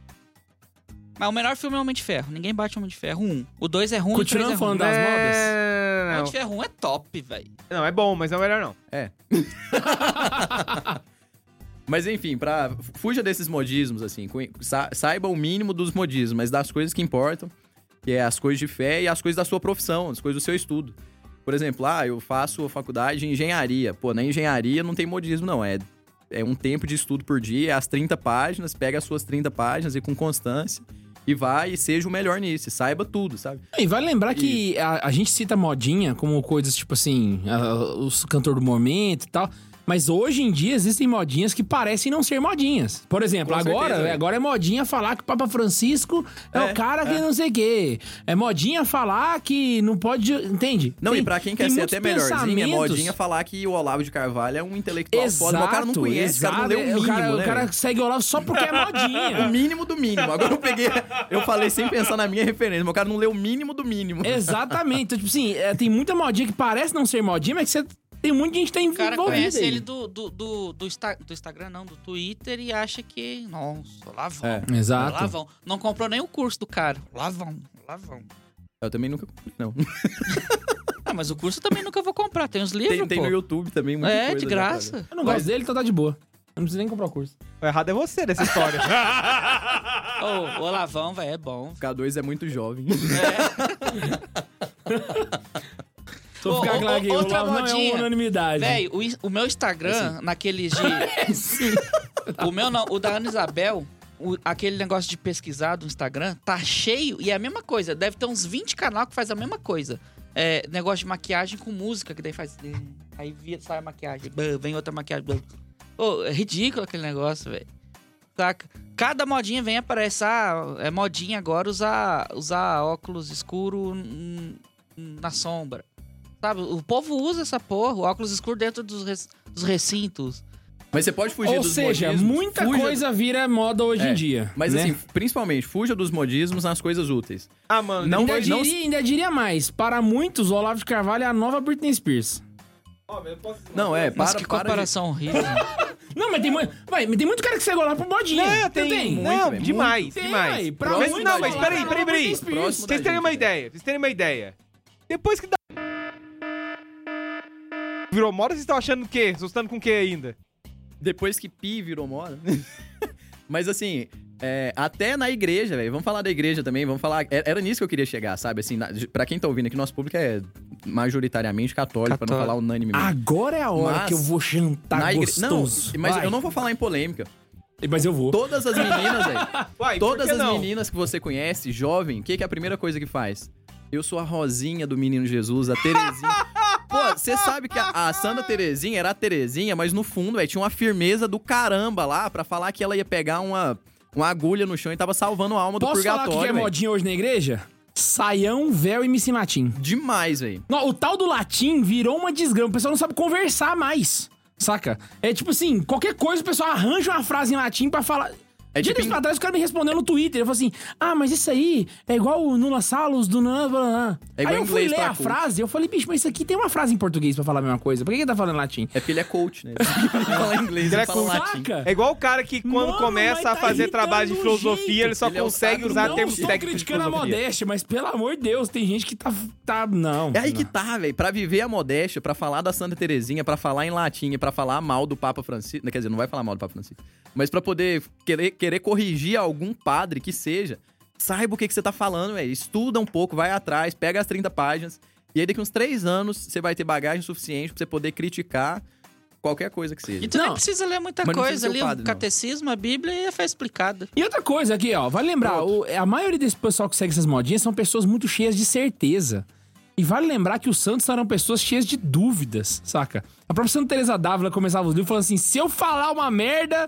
Mas o melhor filme é Homem de Ferro. Ninguém bate Homem de Ferro 1. O 2 é ruim, Continuando o 3 é ruim. falando das modas. Homem Não, de Ferro 1 é top, velho. não, é bom, mas não é o melhor não. É. Mas enfim, pra... fuja desses modismos, assim. Saiba o mínimo dos modismos, mas das coisas que importam, que é as coisas de fé e as coisas da sua profissão, as coisas do seu estudo. Por exemplo, ah, eu faço a faculdade de engenharia. Pô, na engenharia não tem modismo, não. É, é um tempo de estudo por dia, é as 30 páginas, pega as suas 30 páginas e com constância e vai e seja o melhor nisso. e Saiba tudo, sabe? E vale lembrar que a, a gente cita modinha como coisas tipo assim, a- os cantor do momento e tal. Mas hoje em dia existem modinhas que parecem não ser modinhas. Por exemplo, Com agora, certeza, agora é modinha falar que o Papa Francisco é, É, o cara que não sei o quê. É modinha falar que não pode. Entende? Não, Tem- e pra quem quer ser até melhorzinho, é modinha falar que o Olavo de Carvalho é um intelectual Exato, foda. O cara não conhece, o cara não leu o exato. mínimo, o cara, né, o cara segue o Olavo só porque é O modinha. mínimo do mínimo. Agora eu peguei. Eu falei sem pensar na minha referência, mas o cara não leu o mínimo do mínimo. Exatamente. Então, tipo assim, é, tem muita modinha que parece não ser modinha, mas que você tem muita gente que tá O cara envolvida conhece aí. ele do, do, do, do, Insta- do Instagram, não, do Twitter, e acha que, nossa, lá vão. É. Exato. Lá vão. Não comprou nem o curso do cara. Lá vão, lá vão. Eu também nunca comprei, não. Ah, mas o curso eu também nunca vou comprar. Tem os livros, Tem, tem no YouTube também, muita É, coisa de graça. Eu não gosto dele, então tá de boa. Eu não preciso nem comprar o curso. O errado é você dessa história. Ô, o Olavão, velho, é bom. K2 é muito jovem. Só Ô, ficar ô, claro aqui, o não é modinha. uma unanimidade. Velho, o, o meu Instagram, naqueles de. Sim. O meu não, o da Ana Isabel, o- aquele negócio de pesquisar do Instagram, tá cheio e é a mesma coisa. Deve ter uns 20 canal que faz a mesma coisa. É, negócio de maquiagem com música, que daí faz. Aí via, sai a maquiagem, vem outra maquiagem. Ô, é ridículo aquele negócio, velho. Saca? Cada modinha vem aparecer. Ah, é modinha agora usar, usar óculos escuro na sombra. Sabe? O povo usa essa porra, o óculos escuro dentro dos, rec- dos recintos. Mas você pode fugir Ou dos seja, modismos. muita fuja- coisa vira moda hoje É, em dia. Mas né? assim, principalmente, fuja dos modismos nas coisas úteis. ah, mano, Não ainda, vai- não- diria, ainda diria mais. Para muitos, o Olavo de Carvalho é a nova Britney Spears. Não, é, Mas para, que para de... comparação horrível. Não, mas tem, mu- vai, mas tem muito cara que segue o Olavo por modinha. Não, tem, tem. muito, não, velho, demais, Tem, demais. aí, pra mas, não, mas peraí, peraí, peraí. Vocês terem uma velho. ideia, vocês terem uma ideia. Depois que dá... Virou moda, vocês estão achando o quê? Assustando com o quê ainda? Depois que pi virou moda. Mas assim, é, até na igreja, velho. Vamos falar da igreja também, vamos falar. Era, era nisso que eu queria chegar, sabe? Assim, na, pra quem tá ouvindo aqui, nosso público é majoritariamente católico, pra não Católico. falar unânimemente. Agora é a hora Mas- que eu vou jantar na igre- Não, mas Vai. eu não vou falar em polêmica. Mas eu vou. Todas as meninas, velho. Todas as não? meninas que você conhece, jovem, o que, que é a primeira coisa que faz? Eu sou a Rosinha do Menino Jesus, a Terezinha. Pô, você sabe que a, a Santa Terezinha era a Terezinha, mas no fundo, velho, tinha uma firmeza do caramba lá pra falar que ela ia pegar uma, uma agulha no chão e tava salvando a alma do Posso falar o purgatório, que é modinha hoje na igreja? Saião, véu e latim. Demais, velho. O tal do latim virou uma desgrama. O pessoal não sabe conversar mais. Saca? É tipo assim, qualquer coisa o pessoal arranja uma frase em latim pra falar. É Dia tipo em- pra trás, o cara me respondeu no Twitter. Eu falei assim: Ah, mas isso aí é igual o Nula Salos do Nan. blá, blá. É igual aí eu fui ler a frase, eu falei, bicho, mas isso aqui tem uma frase em português pra falar a mesma coisa. Por que que ele tá falando em latim? É porque ele é coach, né? Ele fala inglês, Ele ele é fala latim. É igual o cara que quando Mano, começa a tá fazer irritando trabalho de filosofia, jeito. ele só Ele é consegue sacro usar não termos técnicos de criticando a modéstia, mas pelo amor de Deus, tem gente que tá. tá não. É aí que não. tá, velho. Pra viver a modéstia, pra falar da Santa Terezinha, pra falar em latim, e pra falar mal do Papa Francisco. Quer dizer, não vai falar mal do Papa Francisco. Mas pra poder querer, querer corrigir algum padre que seja, saiba o que, que você tá falando, velho. Estuda um pouco, vai atrás, pega as 30 páginas. E aí, daqui uns três anos, você vai ter bagagem suficiente pra você poder criticar qualquer coisa que seja. E tu nem Não. precisa ler muita não coisa ali, o padre, o não. catecismo, a Bíblia e a fé explicada. E outra coisa aqui, ó, vale lembrar, o- a maioria desse pessoal que segue essas modinhas são pessoas muito cheias de certeza. E vale lembrar que os santos eram pessoas cheias de dúvidas, saca? A própria Santa Teresa d'Ávila começava os livros falando assim: se eu falar uma merda,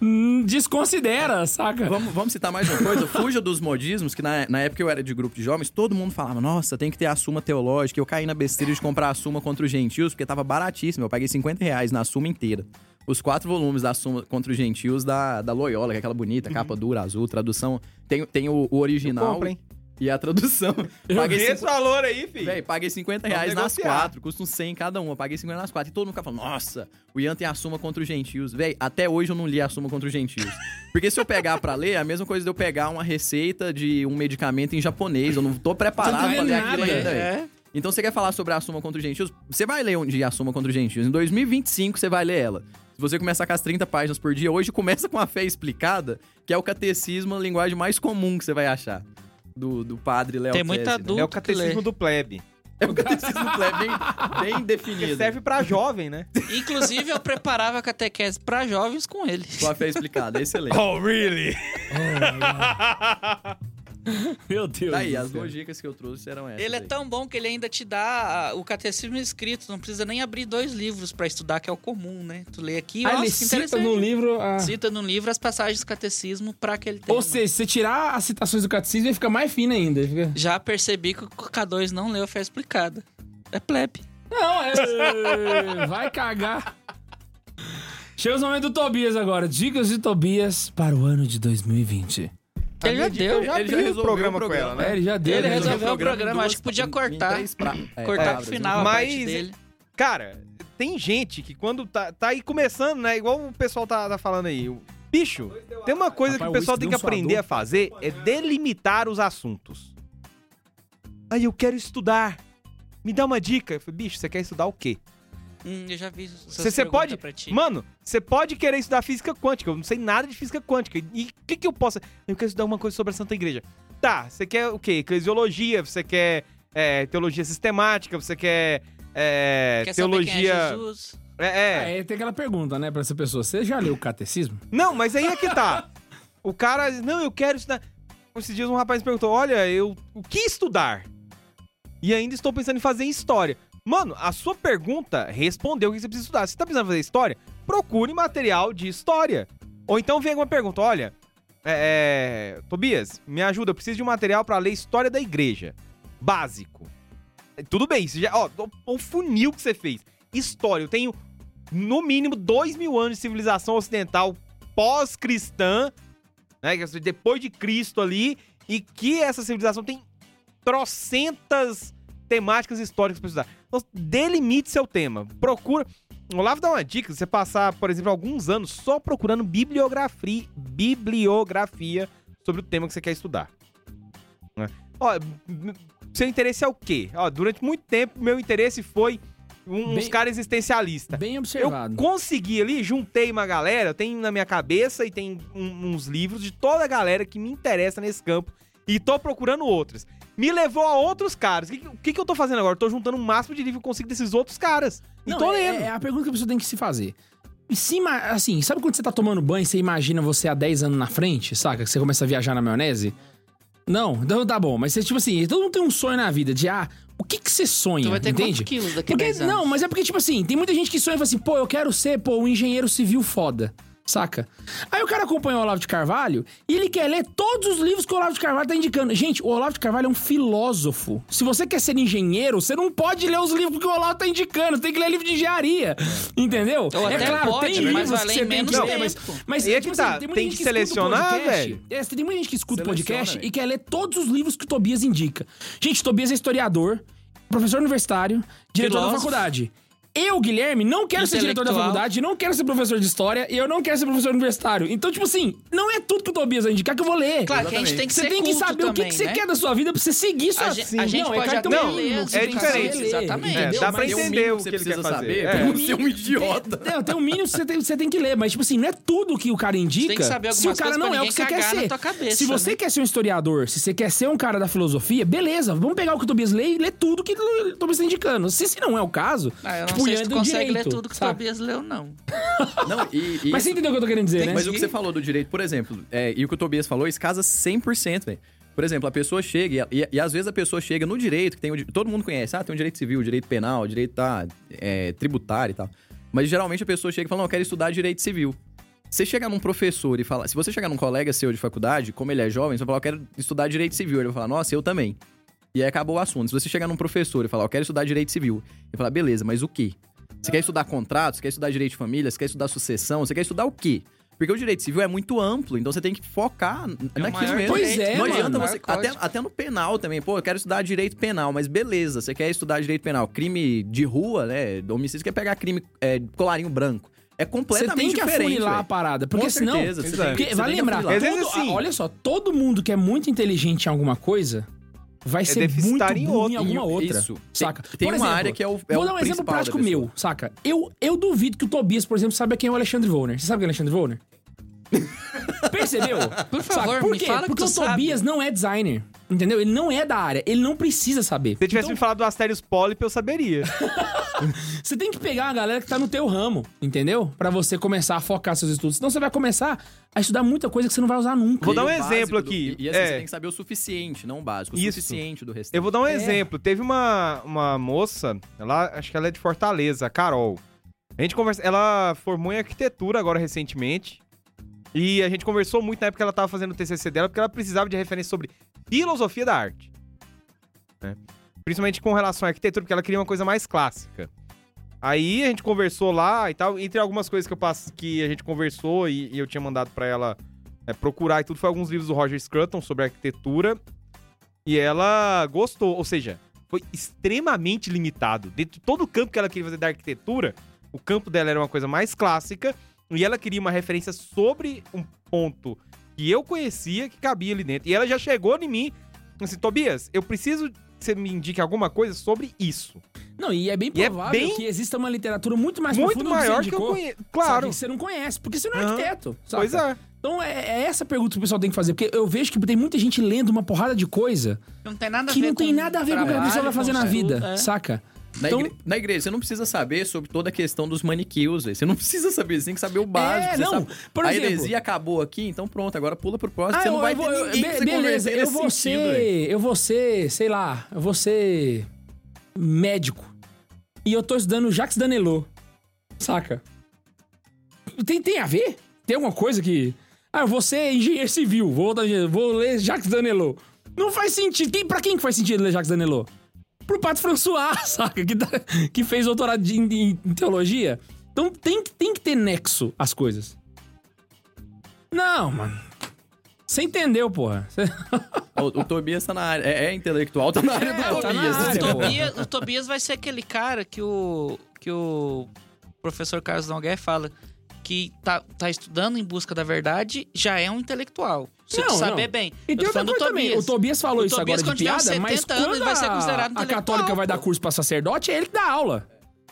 hum, desconsidera, saca? Vamos, vamos citar mais uma coisa. Fuja dos modismos, que na, na época eu era de grupo de jovens, todo mundo falava, nossa, tem que ter a Suma Teológica. Eu caí na besteira de comprar a Suma contra os Gentios, porque tava baratíssimo. Eu paguei 50 reais na Suma inteira. Os quatro volumes da Suma contra os Gentios da, da Loyola, que é aquela bonita, capa dura, azul, tradução. Tem, tem o, o original Compra, hein? E a tradução. Vê Paguei esse 50 valor aí, filho. Véi, paguei 50 Vamos reais nas quatro, custa uns 100 cada uma. Paguei 50 nas quatro. E todo mundo fica falando, nossa, o Ian tem a Suma contra os Gentios. Véi, até hoje eu não li a Suma contra os Gentios. Porque se eu pegar pra ler, é a mesma coisa de eu pegar uma receita de um medicamento em japonês. Eu não tô preparado não pra ler vendo aquilo nada. ainda. É. Então você quer falar sobre a Suma contra os Gentios? Você vai ler um dia a Suma contra os Gentios. Em 2025 você vai ler ela. Se você começar com as 30 páginas por dia, hoje começa com a fé explicada, que é o catecismo, a linguagem mais comum que você vai achar. Do, do padre Léo Tem muita né? dúvida. É o catecismo do plebe. É o catecismo plebe bem, bem Que definido. serve pra jovem, né? Inclusive, eu preparava a catequese pra jovens com ele. Com a fé explicada, é excelente. Oh, really? Meu Deus. Tá aí, do as duas dicas que eu trouxe eram essas. Ele é aí. tão bom que ele ainda te dá ah, o catecismo escrito, não precisa nem abrir dois livros pra estudar, que é o comum, né? Tu lê aqui, Ah, nossa, ele que cita interessante. no livro. a- Cita no livro as passagens do catecismo pra aquele tema. Ou seja, se você tirar as citações do catecismo, ele fica mais fino ainda. Fica... Já percebi que o K2 não leu a fé explicada. É plebe. Não, é. Vai cagar. Chega o momento do Tobias agora. Dicas de Tobias para o ano de 2020. Ele já deu. Ele já o resolveu programa o com programa. ela, né? É, ele já deu. Ele né? resolveu o programa acho que podia em cortar. é, Cortar pro final a Mas- parte dele. Cara, tem gente que quando tá, tá aí começando, né? Igual o pessoal tá, tá falando aí. Bicho, tem uma coisa Rapaz, que o pessoal tem que aprender a fazer é delimitar os assuntos. Aí eu quero estudar. Me dá uma dica. Eu falei, bicho, você quer estudar o quê? Hum, eu já vi Você pode. pra ti. Mano, você pode querer estudar física quântica. Eu não sei nada de física quântica. E o que, que eu posso. Eu quero estudar uma coisa sobre a Santa Igreja. Tá, você quer o quê? Eclesiologia, você quer é, teologia sistemática, você quer. é, Quer saber quem é teologia. Jesus? É, é. Aí tem aquela pergunta, né, pra essa pessoa. Você já leu o catecismo? Não, mas aí é que tá. O cara. Não, eu quero estudar. Esses dias um rapaz me perguntou: olha, eu. O que estudar? E ainda estou pensando em fazer história. Mano, a sua pergunta respondeu o que você precisa estudar. Se você tá precisando fazer história, procure material de história. Ou então vem alguma pergunta: olha, é, é, Tobias, me ajuda, eu preciso de um material pra ler história da igreja. Básico. Tudo bem, você já, ó, o funil que você fez. História, eu tenho no mínimo dois mil anos de civilização ocidental pós-cristã, né? é Depois de Cristo ali, e que essa civilização tem trocentas temáticas históricas pra estudar. Então, delimite seu tema. Procura. O Olavo dá uma dica: você passar, por exemplo, alguns anos só procurando bibliografia, bibliografia sobre o tema que você quer estudar. Né? Ó, seu interesse é o quê? Ó, durante muito tempo, meu interesse foi um- uns caras existencialistas. Bem Eu observado. consegui ali, juntei uma galera, eu tenho na minha cabeça e tem um- uns livros de toda a galera que me interessa nesse campo e tô procurando outros. Me levou a outros caras. O que, o que, que eu tô fazendo agora? Eu tô juntando o máximo de livro que eu consigo desses outros caras. E Não, tô é, lendo. é a pergunta que a pessoa tem que se fazer. E se, ima- assim, sabe quando você tá tomando banho e você imagina você há 10 anos na frente, saca? Que você começa a viajar na maionese? Não, então tá bom. Mas você, tipo assim, todo mundo tem um sonho na vida de, ah, o que que você sonha, Tu vai ter entende? quilos daqui a Porque, 10 anos? não, mas é porque, tipo assim, tem muita gente que sonha e fala assim, pô, eu quero ser, pô, um engenheiro civil foda. Saca? Aí o cara acompanha o Olavo de Carvalho e ele quer ler todos os livros que o Olavo de Carvalho tá indicando. Gente, o Olavo de Carvalho é um filósofo. Se você quer ser engenheiro, você não pode ler os livros que o Olavo tá indicando. Você tem que ler livro de engenharia. Entendeu? Ou é até claro, pode, tem mas livros que você tem que ler, mas, mas E é tipo que tá, assim, muita tem gente que o selecionar, podcast. velho. É, tem muita gente que escuta o podcast velho. e quer ler todos os livros que o Tobias indica. Gente, o Tobias é historiador, professor universitário, diretor da Filósofo. faculdade. Eu, Guilherme, não quero ser diretor da faculdade, não quero ser professor de história e eu não quero ser professor universitário. Então, tipo assim, não é tudo que o Tobias vai indicar que eu vou ler. Claro que a gente tem que Você ser tem que culto saber o que, também, que você né? quer da sua vida pra você seguir sua... A gente- a gente não, pode é cartão até você é diferente, exatamente. É, dá pra entender o que você ele quer precisa fazer. saber É. não um idiota. Tem, tem um mínimo que você tem, você que ler, mas, tipo assim, não é tudo que o cara indica. tem que saber se o algumas cara coisas não é o que você quer ser. tua cabeça, se você né? quer ser um historiador, se você quer ser um cara da filosofia, beleza, vamos pegar o que o Tobias lê e ler tudo que o Tobias tá indicando. Se, não é o caso, Ah, eu não tipo, sei se Ian tu do consegue direito, ler tudo que o saca? Tobias leu, não. Não, e, e Mas você isso- entendeu o que eu tô querendo dizer, né? Mas o que você falou do direito, por exemplo, é, e o que o Tobias falou, isso casa 100%, velho. Por exemplo, a pessoa chega, e, e- e às vezes a pessoa chega no direito, que tem o todo mundo conhece, ah, tem o direito civil, o direito penal, o direito tá, é, tributário e tal. Mas geralmente a pessoa chega e fala, não, eu quero estudar direito civil. Você chegar num professor e falar, se você chegar num colega seu de faculdade, como ele é jovem, você vai falar, eu quero estudar direito civil. Ele vai falar, nossa, eu também. E aí acabou o assunto. Se você chegar num professor e falar, eu quero estudar direito civil, ele falar, beleza, mas o quê? Você quer estudar contratos? Você quer estudar direito de família? Você quer estudar sucessão? Você quer estudar o quê? Porque o direito civil é muito amplo, então você tem que focar É o naquilo mesmo. Pois é, Não mano. adianta maior você. Até, até no penal também. Pô, eu quero estudar direito penal, mas beleza, você quer estudar direito penal. Crime de rua, né? Homicídio, você quer pegar crime é, colarinho branco. É Você completamente tem que diferente. afunilar a velho. parada, porque Com senão... certeza, você Porque, você que lembrar, todo- assim- olha só, todo mundo que é muito inteligente em alguma coisa vai ser muito em burro em outra. alguma outra. Isso. Saca? Tem, tem Por uma exemplo, área que é o. É Vou dar um exemplo prático meu, saca? Eu, eu duvido que o Tobias, por exemplo, saiba quem é o Alexandre Volner. Você sabe quem é o Alexandre Volner? Percebeu? Por Saca? favor, Por me quê? fala que Porque o Tobias sabe. não é designer. Entendeu? Ele não é da área. Ele não precisa saber. Se tivesse Então, me falado do Asterios Polyp, eu saberia. Você tem que pegar uma galera que tá no teu ramo, entendeu? Pra você começar a focar seus estudos. Senão você vai começar a estudar muita coisa que você não vai usar nunca. Vou dar um exemplo do- aqui. E, e assim, É. você tem que saber o suficiente, não o básico. O Isso. suficiente do restante. Eu vou dar um É. exemplo. Teve uma, uma moça, ela, acho que ela é de Fortaleza, a Carol. A gente conversa, ela formou em arquitetura agora recentemente. E a gente conversou muito na época que ela tava fazendo o TCC dela, porque ela precisava de referência sobre filosofia da arte. né? Principalmente com relação à arquitetura, porque ela queria uma coisa mais clássica. Aí a gente conversou lá e tal, entre algumas coisas que eu que a gente conversou e, e eu tinha mandado pra ela é, procurar e tudo, foi alguns livros do Roger Scruton sobre arquitetura. E ela gostou, ou seja, foi extremamente limitado. Dentro de todo o campo que ela queria fazer da arquitetura, o campo dela era uma coisa mais clássica e ela queria uma referência sobre um ponto que eu conhecia que cabia ali dentro. E ela já chegou em mim assim, Tobias, eu preciso que você me indique alguma coisa sobre isso. Não, e é bem é provável bem- que exista uma literatura muito mais Muito profunda maior do que, que eu você indicou, conheço. sabe? Claro. Que você não conhece, porque você não é Aham. arquiteto. saca? Pois é. Então é, é essa pergunta que o pessoal tem que fazer, porque eu vejo que tem muita gente lendo uma porrada de coisa Não tem nada a que ver não tem com nada a ver com o que a pessoa vai fazer na vida, é. saca? Na, Então- igre- na igreja, você não precisa saber sobre toda a questão dos manequins, velho. Você não precisa saber, você tem que saber o básico. É, não, sabe- por a exemplo- heresia acabou aqui, então pronto, agora pula pro próximo. Ah, você não eu- vai eu ter vou- eu- ninguém be- você beleza, eu vou sentido, ser, eu vou ser, sei lá, eu vou ser médico. E eu tô estudando Jacques Danelot. Saca? Tem, tem a ver? Tem alguma coisa que Ah, eu vou ser engenheiro civil, vou, vou ler Jacques Danelot. Não faz sentido. Quem, pra quem que faz sentido ler Jacques Danelot? Pato François, saca? Que, tá- que fez doutorado de- em, em teologia. Então tem, que- tem que ter nexo as coisas. Não, mano. Você entendeu, porra. Você- O, o Tobias tá na área. É, é intelectual, tá na área do É, tá na Tobias. área, né? pô. Tobias, o Tobias vai ser aquele cara que o, que o professor Carlos Nogueira fala que tá, tá estudando em busca da verdade, já é um intelectual. Se Não, saber não. bem. E Eu tem tô outra coisa também. O Tobias falou O isso Tobias, agora de piada, mas 70 anos, quando ele vai ser a- considerado a católica vai dar curso pra sacerdote, é ele que dá aula.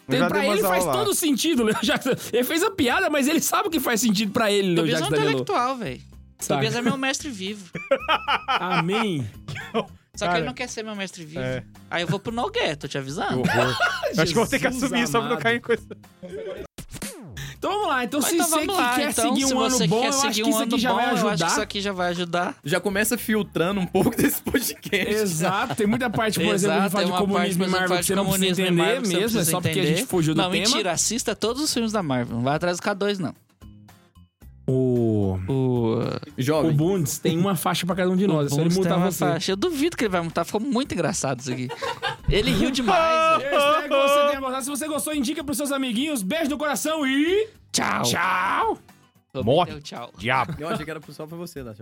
Já pra ele faz lá. todo sentido. né? Já- Ele fez a piada, mas ele sabe o que faz sentido pra ele, O o Tobias é um intelectual, velho. Saca? Tobias é meu mestre vivo. Amém. Só que Cara, ele não quer ser meu mestre vivo. é. Aí eu vou pro Nogueira, tô te avisando. Acho que vou ter que assumir só pra não amado. cair em coisa. Então vamos lá. Então Mas se então você vamos que lá, quer então, seguir se um ano bom, quer eu acho seguir que um isso ano aqui já bom, vai Eu acho que ajudar. isso aqui já vai ajudar. Já começa filtrando um pouco desse podcast. Exato, tem muita parte, por exemplo, que Exato, fala de comunismo e Marvel que você não precisa comunismo entender Marvel mesmo, é só porque a gente entender. fugiu do não, tema. mentira, assista todos os filmes da Marvel. Não vai atrás dos K2, não. O, O, o Jovem. Bundes tem uma faixa pra cada um de nós. É só ele mutar uma você. faixa. Eu duvido que ele vai mutar. Ficou muito engraçado isso aqui. Ele riu demais. Espero que você tenha gostado. Se você gostou, indica pros seus amiguinhos. Beijo no coração e. Tchau. Tchau! Morre. Deu Tchau. Diabo. Eu achei que era só pra você, Nath.